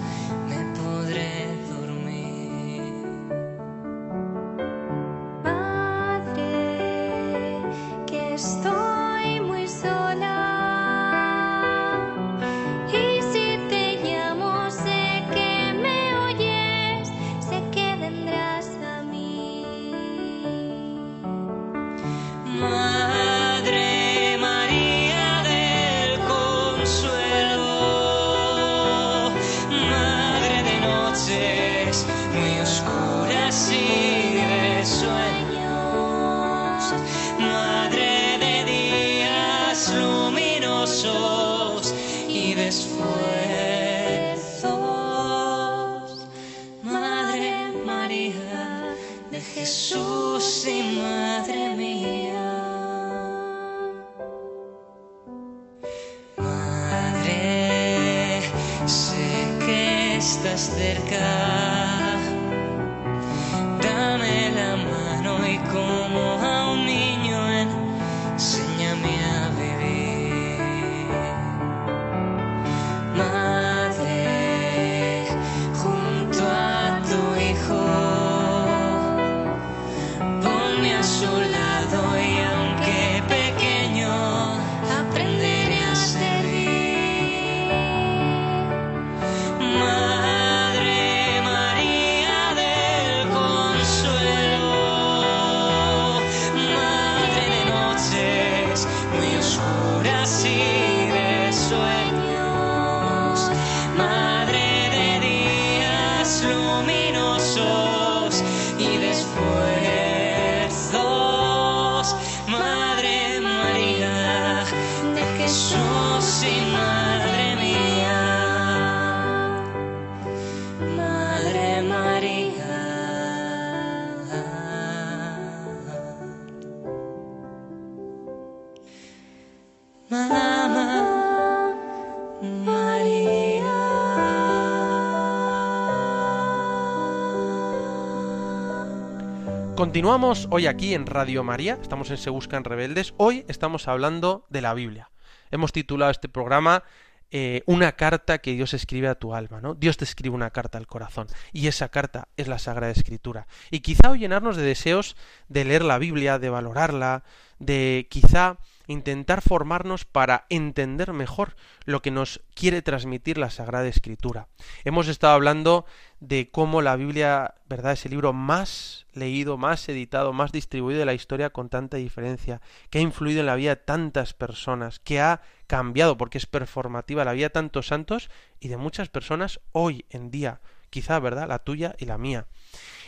Continuamos hoy aquí en Radio María, estamos en Se Buscan Rebeldes, hoy estamos hablando de la Biblia. Hemos titulado este programa eh, Una carta que Dios escribe a tu alma, ¿no? Dios te escribe una carta al corazón y esa carta es la Sagrada Escritura. Y quizá hoy llenarnos de deseos de leer la Biblia, de valorarla, de quizá intentar formarnos para entender mejor lo que nos quiere transmitir la Sagrada Escritura. Hemos estado hablando de cómo la Biblia, ¿verdad?, es el libro más leído, más editado, más distribuido de la historia con tanta diferencia, que ha influido en la vida de tantas personas, que ha cambiado porque es performativa la vida de tantos santos y de muchas personas hoy en día, quizá, ¿verdad?, la tuya y la mía.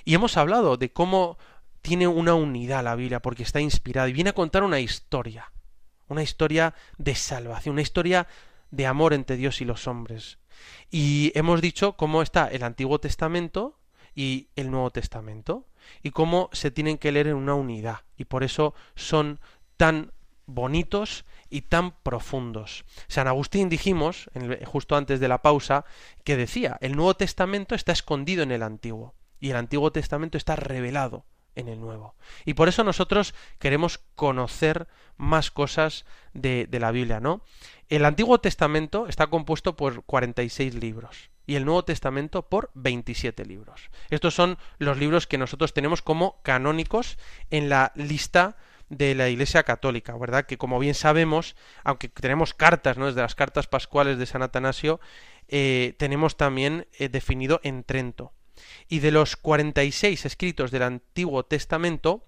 Y hemos hablado de cómo tiene una unidad la Biblia porque está inspirada y viene a contar una historia una historia de salvación, una historia de amor entre Dios y los hombres. Y hemos dicho cómo está el Antiguo Testamento y el Nuevo Testamento, y cómo se tienen que leer en una unidad, y por eso son tan bonitos y tan profundos. San Agustín dijimos, justo antes de la pausa, que decía, el Nuevo Testamento está escondido en el Antiguo, y el Antiguo Testamento está revelado en el nuevo. Y por eso nosotros queremos conocer más cosas de, la Biblia, ¿no? El Antiguo Testamento está compuesto por 46 libros y el Nuevo Testamento por 27 libros. Estos son los libros que nosotros tenemos como canónicos en la lista de la Iglesia Católica, ¿verdad? Que como bien sabemos, aunque tenemos cartas, ¿no? Desde las cartas pascuales de San Atanasio, eh, tenemos también eh, definido en Trento y de los 46 escritos del Antiguo Testamento,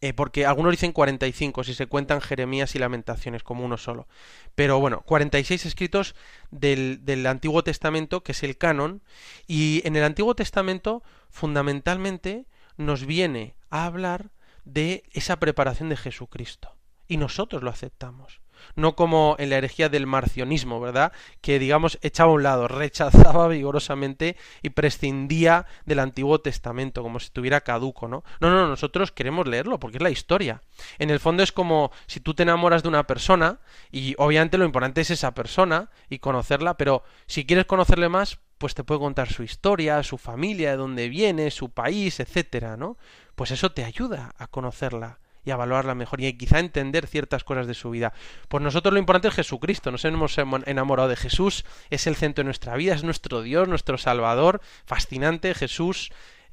eh, porque algunos dicen 45 si se cuentan Jeremías y Lamentaciones como uno solo. Pero bueno, 46 escritos del, del, Antiguo Testamento, que es el canon, y en el Antiguo Testamento fundamentalmente nos viene a hablar de esa preparación de Jesucristo. Y nosotros lo aceptamos no como en la herejía del marcionismo, ¿verdad? Que digamos echaba a un lado, rechazaba vigorosamente y prescindía del Antiguo Testamento, como si estuviera caduco, ¿no? No, no, nosotros queremos leerlo porque es la historia. En el fondo es como si tú te enamoras de una persona y obviamente lo importante es esa persona y conocerla, pero si quieres conocerle más, pues te puede contar su historia, su familia, de dónde viene, su país, etcétera, ¿no? Pues eso te ayuda a conocerla y a mejor y quizá entender ciertas cosas de su vida. Pues nosotros lo importante es Jesucristo, nos hemos enamorado de Jesús, es el centro de nuestra vida, es nuestro Dios, nuestro Salvador, fascinante Jesús,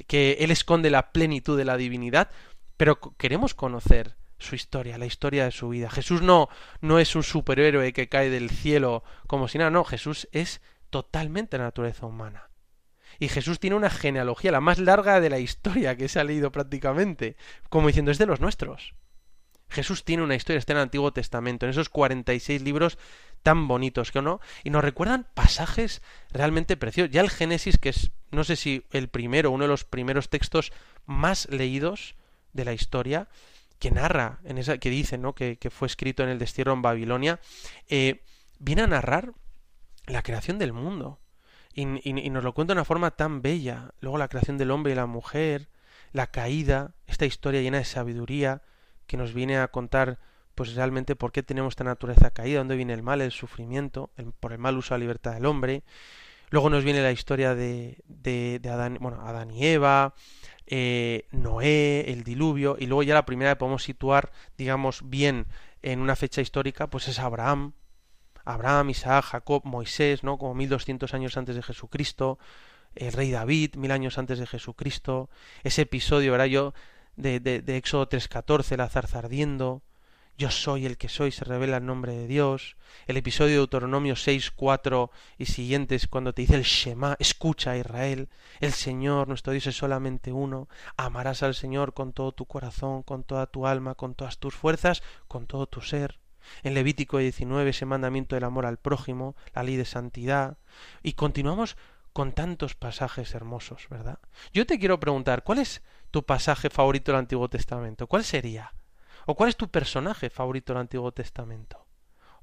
que Él esconde la plenitud de la divinidad, pero queremos conocer su historia, la historia de su vida. Jesús no, no es un superhéroe que cae del cielo como si nada, no, Jesús es totalmente naturaleza humana. Y Jesús tiene una genealogía, la más larga de la historia que se ha leído prácticamente, como diciendo, es de los nuestros. Jesús tiene una historia, está en el Antiguo Testamento, en esos 46 libros tan bonitos que no, y nos recuerdan pasajes realmente preciosos. Ya el Génesis, que es, no sé si el primero, uno de los primeros textos más leídos de la historia, que narra, en esa, que dice, ¿no? que, que fue escrito en el destierro en Babilonia, eh, viene a narrar la creación del mundo y, y, y, nos lo cuenta de una forma tan bella. Luego la creación del hombre y la mujer, la caída, esta historia llena de sabiduría que nos viene a contar pues realmente por qué tenemos esta naturaleza caída, dónde viene el mal, el sufrimiento, el, por el mal uso de la libertad del hombre. Luego nos viene la historia de, de, de Adán, bueno, Adán y Eva, eh, Noé, el diluvio, y luego ya la primera que podemos situar, digamos, bien en una fecha histórica, pues es Abraham, Abraham, Isaac, Jacob, Moisés, ¿no? Como 1200 años antes de Jesucristo, el rey David, mil años antes de Jesucristo, ese episodio, ¿verdad? Yo, de, de, de Éxodo 3.14, la zarza ardiendo, yo soy el que soy, se revela el nombre de Dios. El episodio de Deuteronomio 6, 4 y siguientes, cuando te dice el Shema, escucha a Israel, el Señor, nuestro Dios es solamente uno, amarás al Señor con todo tu corazón, con toda tu alma, con todas tus fuerzas, con todo tu ser. En Levítico 19, ese mandamiento del amor al prójimo, la ley de santidad. Y continuamos con tantos pasajes hermosos, ¿verdad? Yo te quiero preguntar, ¿cuál es tu pasaje favorito del Antiguo Testamento? ¿Cuál sería? ¿O cuál es tu personaje favorito del Antiguo Testamento?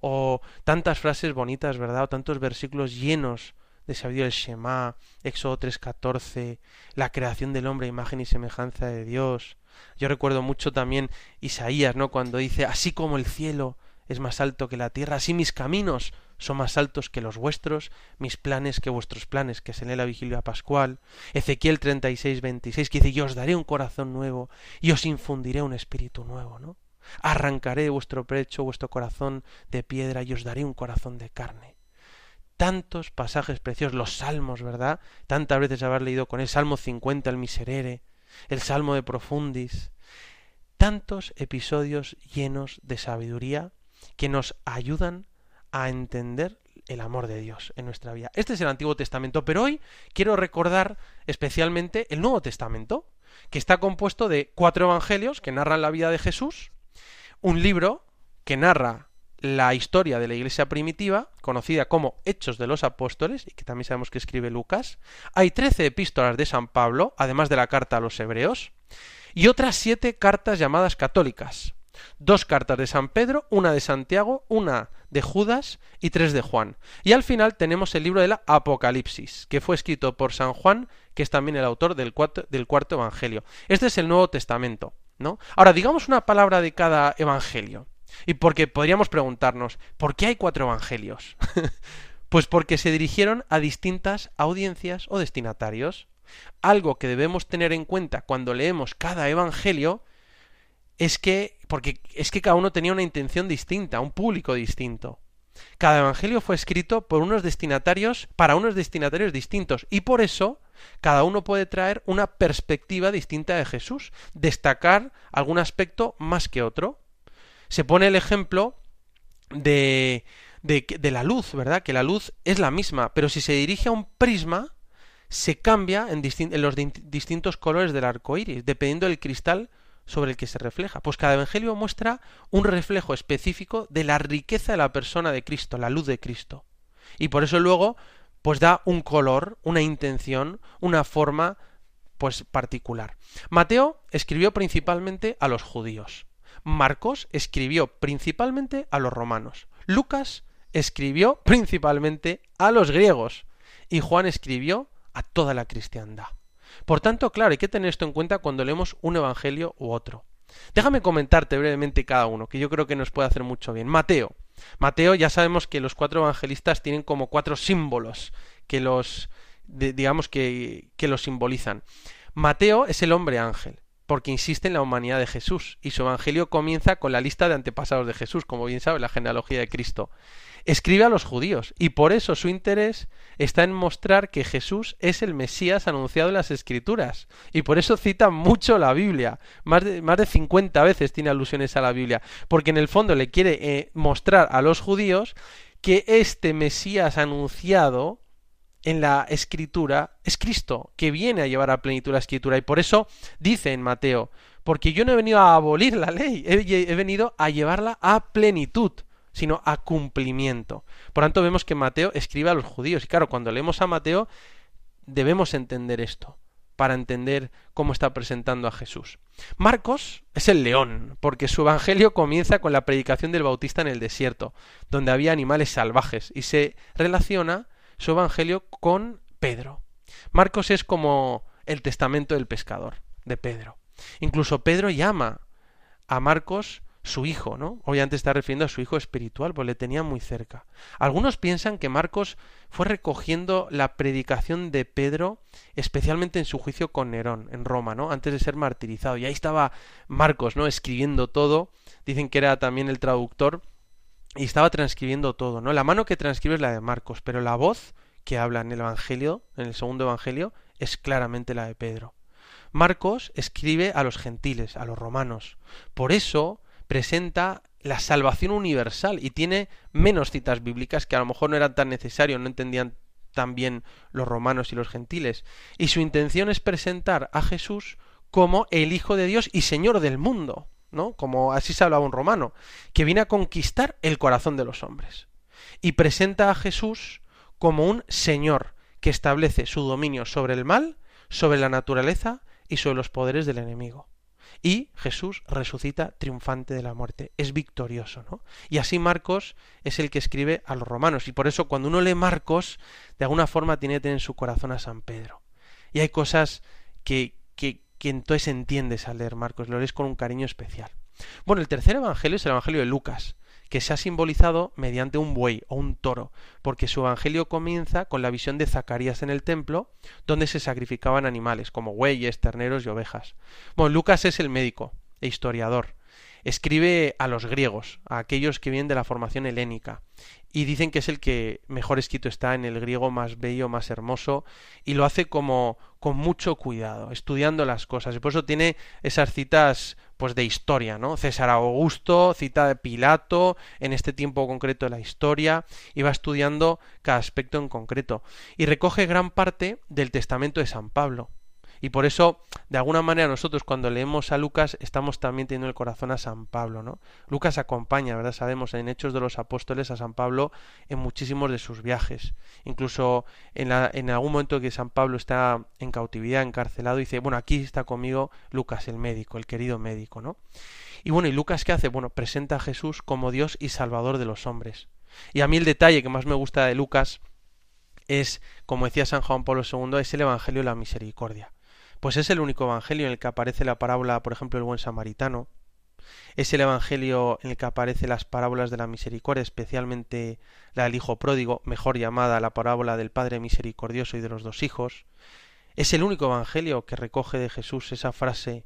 O tantas frases bonitas, ¿verdad? O tantos versículos llenos de sabiduría, el Shema, Éxodo 3.14, la creación del hombre, imagen y semejanza de Dios. Yo recuerdo mucho también Isaías, ¿no? Cuando dice, así como el cielo es más alto que la tierra, así mis caminos son más altos que los vuestros, mis planes que vuestros planes, que se lee la vigilia pascual. Ezequiel 36, 26, que dice, yo os daré un corazón nuevo y os infundiré un espíritu nuevo, ¿no? Arrancaré de vuestro pecho vuestro corazón de piedra y os daré un corazón de carne. Tantos pasajes preciosos, los salmos, ¿verdad? Tantas veces haber leído con el Salmo 50, el Miserere, el Salmo de Profundis. Tantos episodios llenos de sabiduría que nos ayudan a entender el amor de Dios en nuestra vida. Este es el Antiguo Testamento, pero hoy quiero recordar especialmente el Nuevo Testamento, que está compuesto de cuatro evangelios que narran la vida de Jesús, un libro que narra la historia de la iglesia primitiva, conocida como Hechos de los Apóstoles, y que también sabemos que escribe Lucas. Hay trece epístolas de San Pablo, además de la carta a los hebreos, y otras siete cartas llamadas católicas, dos cartas de San Pedro, una de Santiago, una de Judas y tres de Juan. Y al final tenemos el libro de la Apocalipsis, que fue escrito por San Juan, que es también el autor del cuarto, del cuarto Evangelio. Este es el Nuevo Testamento, ¿no? Ahora, digamos una palabra de cada Evangelio. Y porque podríamos preguntarnos, ¿por qué hay cuatro Evangelios? pues porque se dirigieron a distintas audiencias o destinatarios. Algo que debemos tener en cuenta cuando leemos cada Evangelio es que, porque es que cada uno tenía una intención distinta, un público distinto. Cada evangelio fue escrito por unos destinatarios, para unos destinatarios distintos, y por eso cada uno puede traer una perspectiva distinta de Jesús, destacar algún aspecto más que otro. Se pone el ejemplo de, de, la luz, ¿verdad? Que la luz es la misma, pero si se dirige a un prisma, se cambia en, en los distintos colores del arco iris, dependiendo del cristal sobre el que se refleja. Pues cada evangelio muestra un reflejo específico de la riqueza de la persona de Cristo, la luz de Cristo. Y por eso luego, pues da un color, una intención, una forma, pues particular. Mateo escribió principalmente a los judíos. Marcos escribió principalmente a los romanos. Lucas escribió principalmente a los griegos. Y Juan escribió a toda la cristiandad. Por tanto, claro, hay que tener esto en cuenta cuando leemos un evangelio u otro. Déjame comentarte brevemente cada uno, que yo creo que nos puede hacer mucho bien. Mateo. Mateo, ya sabemos que los cuatro evangelistas tienen como cuatro símbolos que los, digamos que, que los simbolizan. Mateo es el hombre ángel, porque insiste en la humanidad de Jesús, y su evangelio comienza con la lista de antepasados de Jesús, como bien sabe la genealogía de Cristo. Escribe a los judíos y por eso su interés está en mostrar que Jesús es el Mesías anunciado en las Escrituras y por eso cita mucho la Biblia, más de, más de 50 veces tiene alusiones a la Biblia, porque en el fondo le quiere eh, mostrar a los judíos que este Mesías anunciado en la escritura es Cristo, que viene a llevar a plenitud la escritura. Y por eso dice en Mateo, porque yo no he venido a abolir la ley, he, he venido a llevarla a plenitud sino a cumplimiento. Por tanto, vemos que Mateo escribe a los judíos. Y claro, cuando leemos a Mateo, debemos entender esto, para entender cómo está presentando a Jesús. Marcos es el león, porque su evangelio comienza con la predicación del Bautista en el desierto, donde había animales salvajes, y se relaciona su evangelio con Pedro. Marcos es como el testamento del pescador, de Pedro. Incluso Pedro llama a Marcos su hijo, ¿no? Obviamente está refiriendo a su hijo espiritual, pues le tenía muy cerca. Algunos piensan que Marcos fue recogiendo la predicación de Pedro, especialmente en su juicio con Nerón, en Roma, ¿no? Antes de ser martirizado. Y ahí estaba Marcos, ¿no? Escribiendo todo. Dicen que era también el traductor y estaba transcribiendo todo, ¿no? La mano que transcribe es la de Marcos, pero la voz que habla en el Evangelio, en el segundo Evangelio, es claramente la de Pedro. Marcos escribe a los gentiles, a los romanos. Por eso presenta la salvación universal y tiene menos citas bíblicas que a lo mejor no eran tan necesarios, no entendían tan bien los romanos y los gentiles. Y su intención es presentar a Jesús como el Hijo de Dios y Señor del mundo, ¿no? Como así se hablaba un romano, que viene a conquistar el corazón de los hombres. Y presenta a Jesús como un Señor que establece su dominio sobre el mal, sobre la naturaleza y sobre los poderes del enemigo y Jesús resucita triunfante de la muerte, es victorioso, ¿no? Y así Marcos es el que escribe a los romanos y por eso cuando uno lee Marcos, de alguna forma tiene que tener en su corazón a San Pedro. Y hay cosas que, que, que entonces entiendes al leer Marcos, lo lees con un cariño especial. Bueno, el tercer evangelio es el evangelio de Lucas, que se ha simbolizado mediante un buey o un toro, porque su evangelio comienza con la visión de Zacarías en el templo, donde se sacrificaban animales, como bueyes, terneros y ovejas. Bueno, Lucas es el médico e historiador. Escribe a los griegos, a aquellos que vienen de la formación helénica, y dicen que es el que mejor escrito está en el griego más bello, más hermoso, y lo hace como con mucho cuidado, estudiando las cosas. Y por eso tiene esas citas pues de historia, ¿no? César Augusto, cita de Pilato, en este tiempo concreto de la historia, y va estudiando cada aspecto en concreto. Y recoge gran parte del testamento de San Pablo. Y por eso, de alguna manera, nosotros cuando leemos a Lucas estamos también teniendo el corazón a San Pablo, ¿no? Lucas acompaña, ¿verdad? Sabemos en Hechos de los Apóstoles a San Pablo en muchísimos de sus viajes. Incluso en, la, en algún momento que San Pablo está en cautividad, encarcelado, dice, bueno, aquí está conmigo Lucas, el médico, el querido médico, ¿no? Y bueno, ¿y Lucas qué hace? Bueno, presenta a Jesús como Dios y Salvador de los hombres. Y a mí el detalle que más me gusta de Lucas es, como decía San Juan Pablo II, es el Evangelio de la Misericordia. Pues es el único evangelio en el que aparece la parábola, por ejemplo, el buen samaritano. Es el evangelio en el que aparecen las parábolas de la misericordia, especialmente la del hijo pródigo, mejor llamada la parábola del Padre misericordioso y de los dos hijos. Es el único evangelio que recoge de Jesús esa frase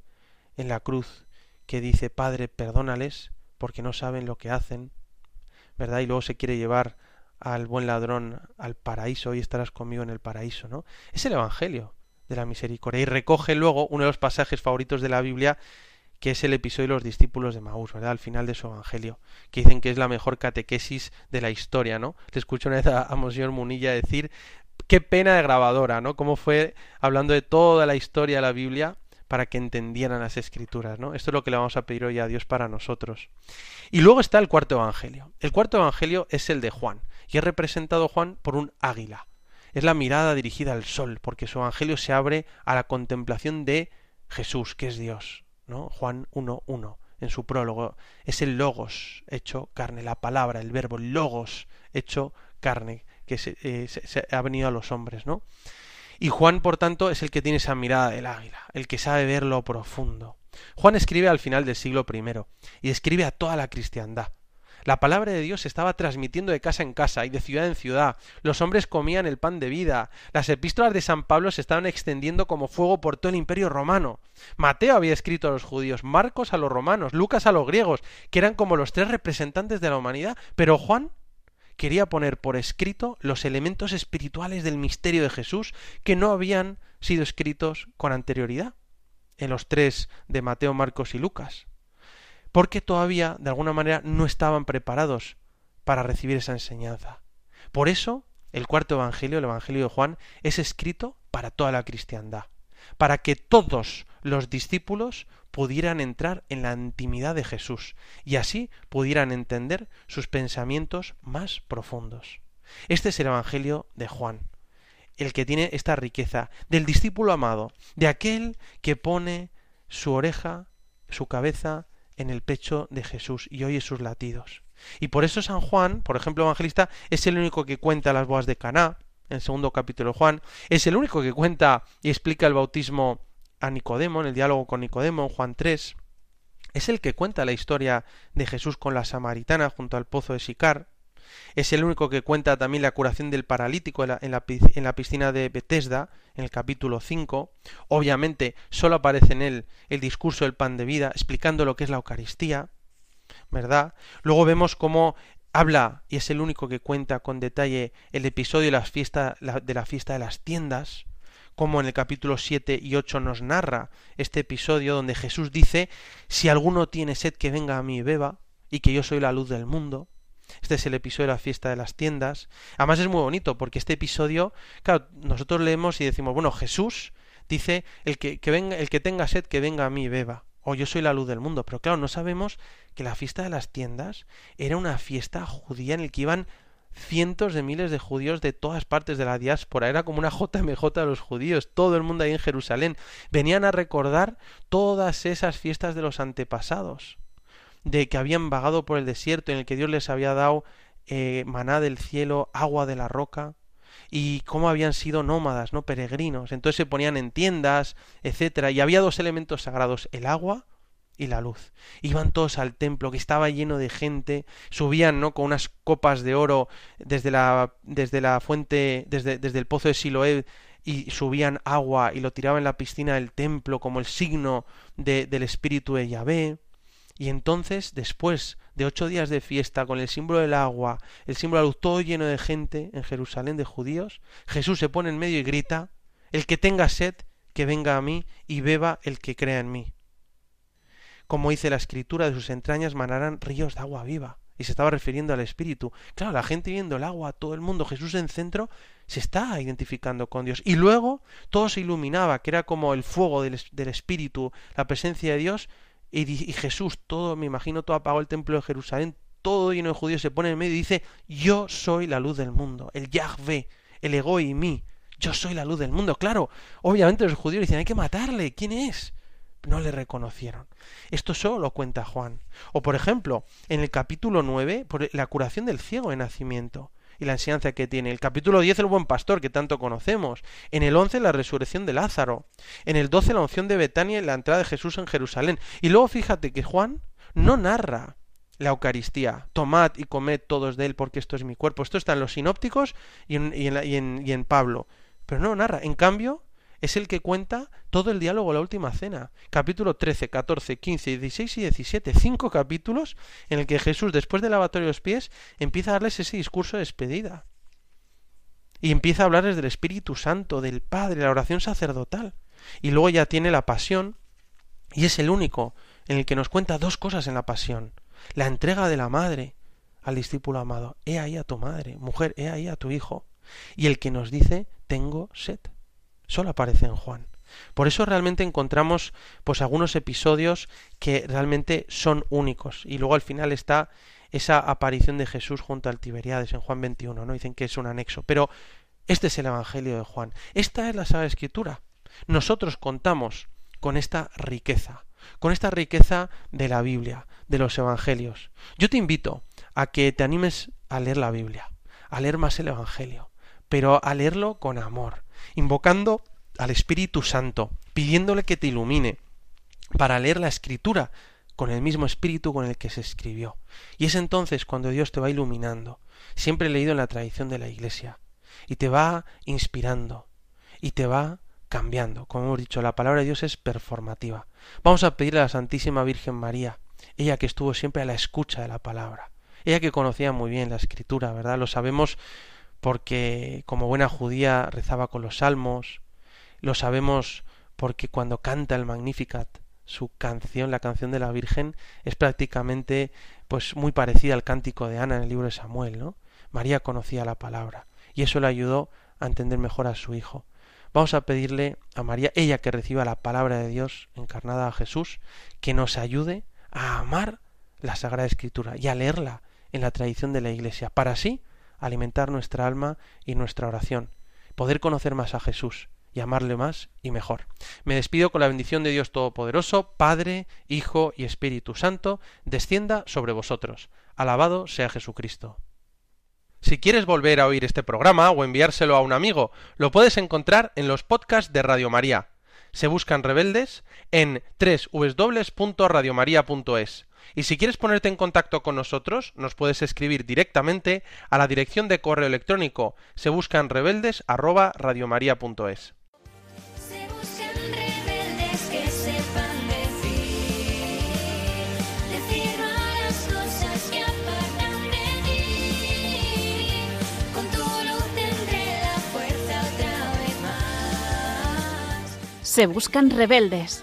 en la cruz que dice Padre, perdónales porque no saben lo que hacen, ¿verdad? Y luego se quiere llevar al buen ladrón al paraíso y estarás conmigo en el paraíso, ¿no? Es el evangelio de la misericordia. Y recoge luego uno de los pasajes favoritos de la Biblia, que es el episodio de los discípulos de Maús, ¿verdad? Al final de su evangelio, que dicen que es la mejor catequesis de la historia, ¿no? Le escucho una vez a, a Munilla decir qué pena de grabadora, ¿no? Cómo fue hablando de toda la historia de la Biblia para que entendieran las escrituras, ¿no? Esto es lo que le vamos a pedir hoy a Dios para nosotros. Y luego está el cuarto evangelio. El cuarto evangelio es el de Juan, y es representado Juan por un águila es la mirada dirigida al sol, porque su evangelio se abre a la contemplación de Jesús, que es Dios, ¿no? Juan 1.1 en su prólogo, es el logos hecho carne, la palabra, el verbo, logos hecho carne, que se, eh, se, ha venido a los hombres, ¿no? Y Juan, por tanto, es el que tiene esa mirada del águila, el que sabe ver lo profundo. Juan escribe al final del siglo I y escribe a toda la cristiandad. La palabra de Dios se estaba transmitiendo de casa en casa y de ciudad en ciudad. Los hombres comían el pan de vida. Las epístolas de San Pablo se estaban extendiendo como fuego por todo el imperio romano. Mateo había escrito a los judíos, Marcos a los romanos, Lucas a los griegos, que eran como los tres representantes de la humanidad, pero Juan quería poner por escrito los elementos espirituales del misterio de Jesús que no habían sido escritos con anterioridad en los tres de Mateo, Marcos y Lucas porque todavía, de alguna manera, no estaban preparados para recibir esa enseñanza. Por eso, el cuarto Evangelio, el Evangelio de Juan, es escrito para toda la cristiandad, para que todos los discípulos pudieran entrar en la intimidad de Jesús y así pudieran entender sus pensamientos más profundos. Este es el Evangelio de Juan, el que tiene esta riqueza del discípulo amado, de aquel que pone su oreja, su cabeza en el pecho de Jesús y oye sus latidos. Y por eso San Juan, por ejemplo, evangelista, es el único que cuenta las bodas de Caná, en el segundo capítulo de Juan, es el único que cuenta y explica el bautismo a Nicodemo, en el diálogo con Nicodemo, en Juan 3, Es el que cuenta la historia de Jesús con la samaritana junto al pozo de Sicar. Es el único que cuenta también la curación del paralítico en la, la, la piscina de Bethesda, en el capítulo 5. Obviamente solo aparece en él el discurso del pan de vida, explicando lo que es la Eucaristía. ¿Verdad? Luego vemos cómo habla, y es el único que cuenta con detalle, el episodio de, fiesta, de la fiesta de las tiendas, como en el capítulo 7 y 8 nos narra este episodio donde Jesús dice, si alguno tiene sed que venga a mí y beba, y que yo soy la luz del mundo. Este es el episodio de la fiesta de las tiendas. Además es muy bonito porque este episodio, claro, nosotros leemos y decimos, bueno, Jesús dice, el que, que venga, el que tenga sed que venga a mí y beba o yo soy la luz del mundo. Pero claro, no sabemos que la fiesta de las tiendas era una fiesta judía en el que iban cientos de miles de judíos de todas partes de la diáspora. Era como una JMJ de los judíos, todo el mundo ahí en Jerusalén. Venían a recordar todas esas fiestas de los antepasados, de que habían vagado por el desierto, en el que Dios les había dado eh, maná del cielo, agua de la roca, y cómo habían sido nómadas, no peregrinos. Entonces se ponían en tiendas, etcétera, y había dos elementos sagrados, el agua y la luz. Iban todos al templo que estaba lleno de gente, subían, ¿no? con unas copas de oro desde la desde la fuente, desde, desde el pozo de Siloé y subían agua y lo tiraban en la piscina del templo como el signo de, del espíritu de Yahvé. Y entonces, después de ocho días de fiesta, con el símbolo del agua, el símbolo de la luz, todo lleno de gente en Jerusalén, de judíos, Jesús se pone en medio y grita, el que tenga sed, que venga a mí y beba el que crea en mí. Como dice la escritura, de sus entrañas manarán ríos de agua viva. Y se estaba refiriendo al Espíritu. Claro, la gente viendo el agua, todo el mundo, Jesús en centro, se está identificando con Dios. Y luego todo se iluminaba, que era como el fuego del, del Espíritu, la presencia de Dios, y, Jesús, todo, me imagino, todo apagó el templo de Jerusalén, todo lleno de judíos, se pone en medio y dice, yo soy la luz del mundo, el Yahvé, el ego y mí, yo soy la luz del mundo. Claro, obviamente los judíos dicen, hay que matarle, ¿quién es? No le reconocieron. Esto solo lo cuenta Juan. O por ejemplo, en el capítulo 9, por la curación del ciego de nacimiento y la enseñanza que tiene. El capítulo 10, el buen pastor, que tanto conocemos. En el 11, la resurrección de Lázaro. En el 12, la unción de Betania y la entrada de Jesús en Jerusalén. Y luego fíjate que Juan no narra la Eucaristía. Tomad y comed todos de él porque esto es mi cuerpo. Esto está en los sinópticos y en, y en, y en Pablo. Pero no narra. En cambio, es el que cuenta todo el diálogo la última cena. Capítulo 13, 14, 15, 16 y 17. Cinco capítulos en el que Jesús, después del lavatorio de los pies, empieza a darles ese discurso de despedida. Y empieza a hablarles del Espíritu Santo, del Padre, la oración sacerdotal. Y luego ya tiene la pasión. Y es el único en el que nos cuenta dos cosas en la pasión. La entrega de la madre al discípulo amado. He ahí a tu madre. Mujer, he ahí a tu hijo. Y el que nos dice, tengo sed. Solo aparece en Juan. Por eso realmente encontramos pues algunos episodios que realmente son únicos. Y luego al final está esa aparición de Jesús junto al Tiberiades en Juan 21, ¿no? Dicen que es un anexo. Pero este es el Evangelio de Juan. Esta es la Sagrada Escritura. Nosotros contamos con esta riqueza, con esta riqueza de la Biblia, de los Evangelios. Yo te invito a que te animes a leer la Biblia, a leer más el Evangelio, pero a leerlo con amor, invocando al Espíritu Santo, pidiéndole que te ilumine para leer la escritura con el mismo espíritu con el que se escribió. Y es entonces cuando Dios te va iluminando, siempre leído en la tradición de la Iglesia, y te va inspirando, y te va cambiando. Como hemos dicho, la palabra de Dios es performativa. Vamos a pedirle a la Santísima Virgen María, ella que estuvo siempre a la escucha de la palabra, ella que conocía muy bien la escritura, ¿verdad? Lo sabemos porque como buena judía rezaba con los salmos, lo sabemos porque cuando canta el Magnificat, su canción, la canción de la Virgen, es prácticamente pues muy parecida al cántico de Ana en el libro de Samuel, ¿no? María conocía la palabra y eso le ayudó a entender mejor a su hijo. Vamos a pedirle a María, ella que reciba la palabra de Dios encarnada a Jesús, que nos ayude a amar la Sagrada Escritura y a leerla en la tradición de la Iglesia, para así alimentar nuestra alma y nuestra oración, poder conocer más a Jesús y amarle más y mejor. Me despido con la bendición de Dios Todopoderoso, Padre, Hijo y Espíritu Santo, descienda sobre vosotros. Alabado sea Jesucristo. Si quieres volver a oír este programa o enviárselo a un amigo, lo puedes encontrar en los podcasts de Radio María Se buscan rebeldes en www.radiomaria.es. Y si quieres ponerte en contacto con nosotros, nos puedes escribir directamente a la dirección de correo electrónico. Se buscan rebeldes Se buscan rebeldes